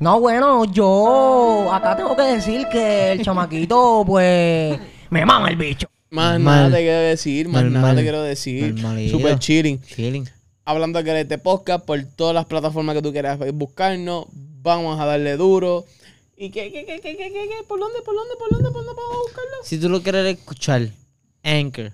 No, bueno, yo acá tengo que decir que el chamaquito, pues, me mama el bicho. Más nada te quiero decir, más nada te quiero decir. Super chilling. Chilling. Hablando de este podcast por todas las plataformas que tú quieras buscarnos, vamos a darle duro. ¿Y qué, qué, qué, qué, qué, qué, qué? ¿Por dónde, por dónde, por dónde, por dónde podemos buscarlo? Si tú lo quieres escuchar, Anchor.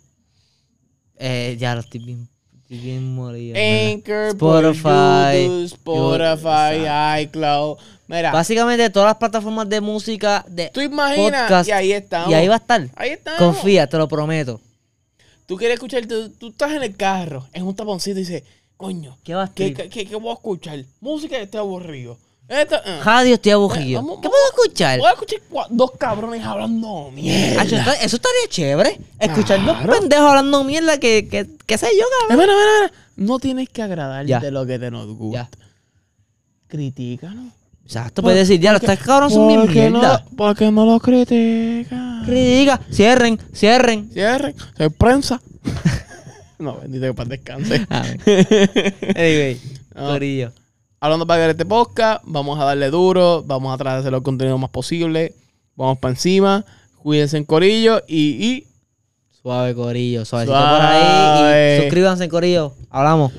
Eh, ya lo estoy bien, Anchor, Spotify, YouTube, Spotify, iCloud. Mira, Básicamente todas las plataformas de música, de tú imaginas podcast, y ahí estamos. y ahí va a estar. Ahí estamos. Confía, te lo prometo. Tú quieres escuchar, tú, tú estás en el carro, en un taponcito y dices, coño, ¿Qué vas a ¿qué, escribir? qué, qué voy a escuchar? Música que esté aburrido. Esta, ah. Radio, estoy aburrido. ¿Qué puedo escuchar? Voy a escuchar dos cabrones hablando mierda. Acho, está- eso estaría chévere. Escuchar dos pendejos hablando mierda que, que, que sé yo, cabrón. No tienes que agradar de lo que te nos gusta. Ya. Critícanos. Exacto, puedes decir, ya, los tres cabrones son bien ¿Por qué no, mierda. ¿Por qué no lo criticas? Critica, cierren, cierren. Cierren. Soy prensa. no, bendito que para descanse. Anyway, corillo. Hablando para este podcast, vamos a darle duro. Vamos a tratar de hacer el contenido más posible. Vamos para encima. Cuídense en corillo y, y Suave, corillo. Suavecito Suave. por ahí. Y suscríbanse, corillo. Hablamos.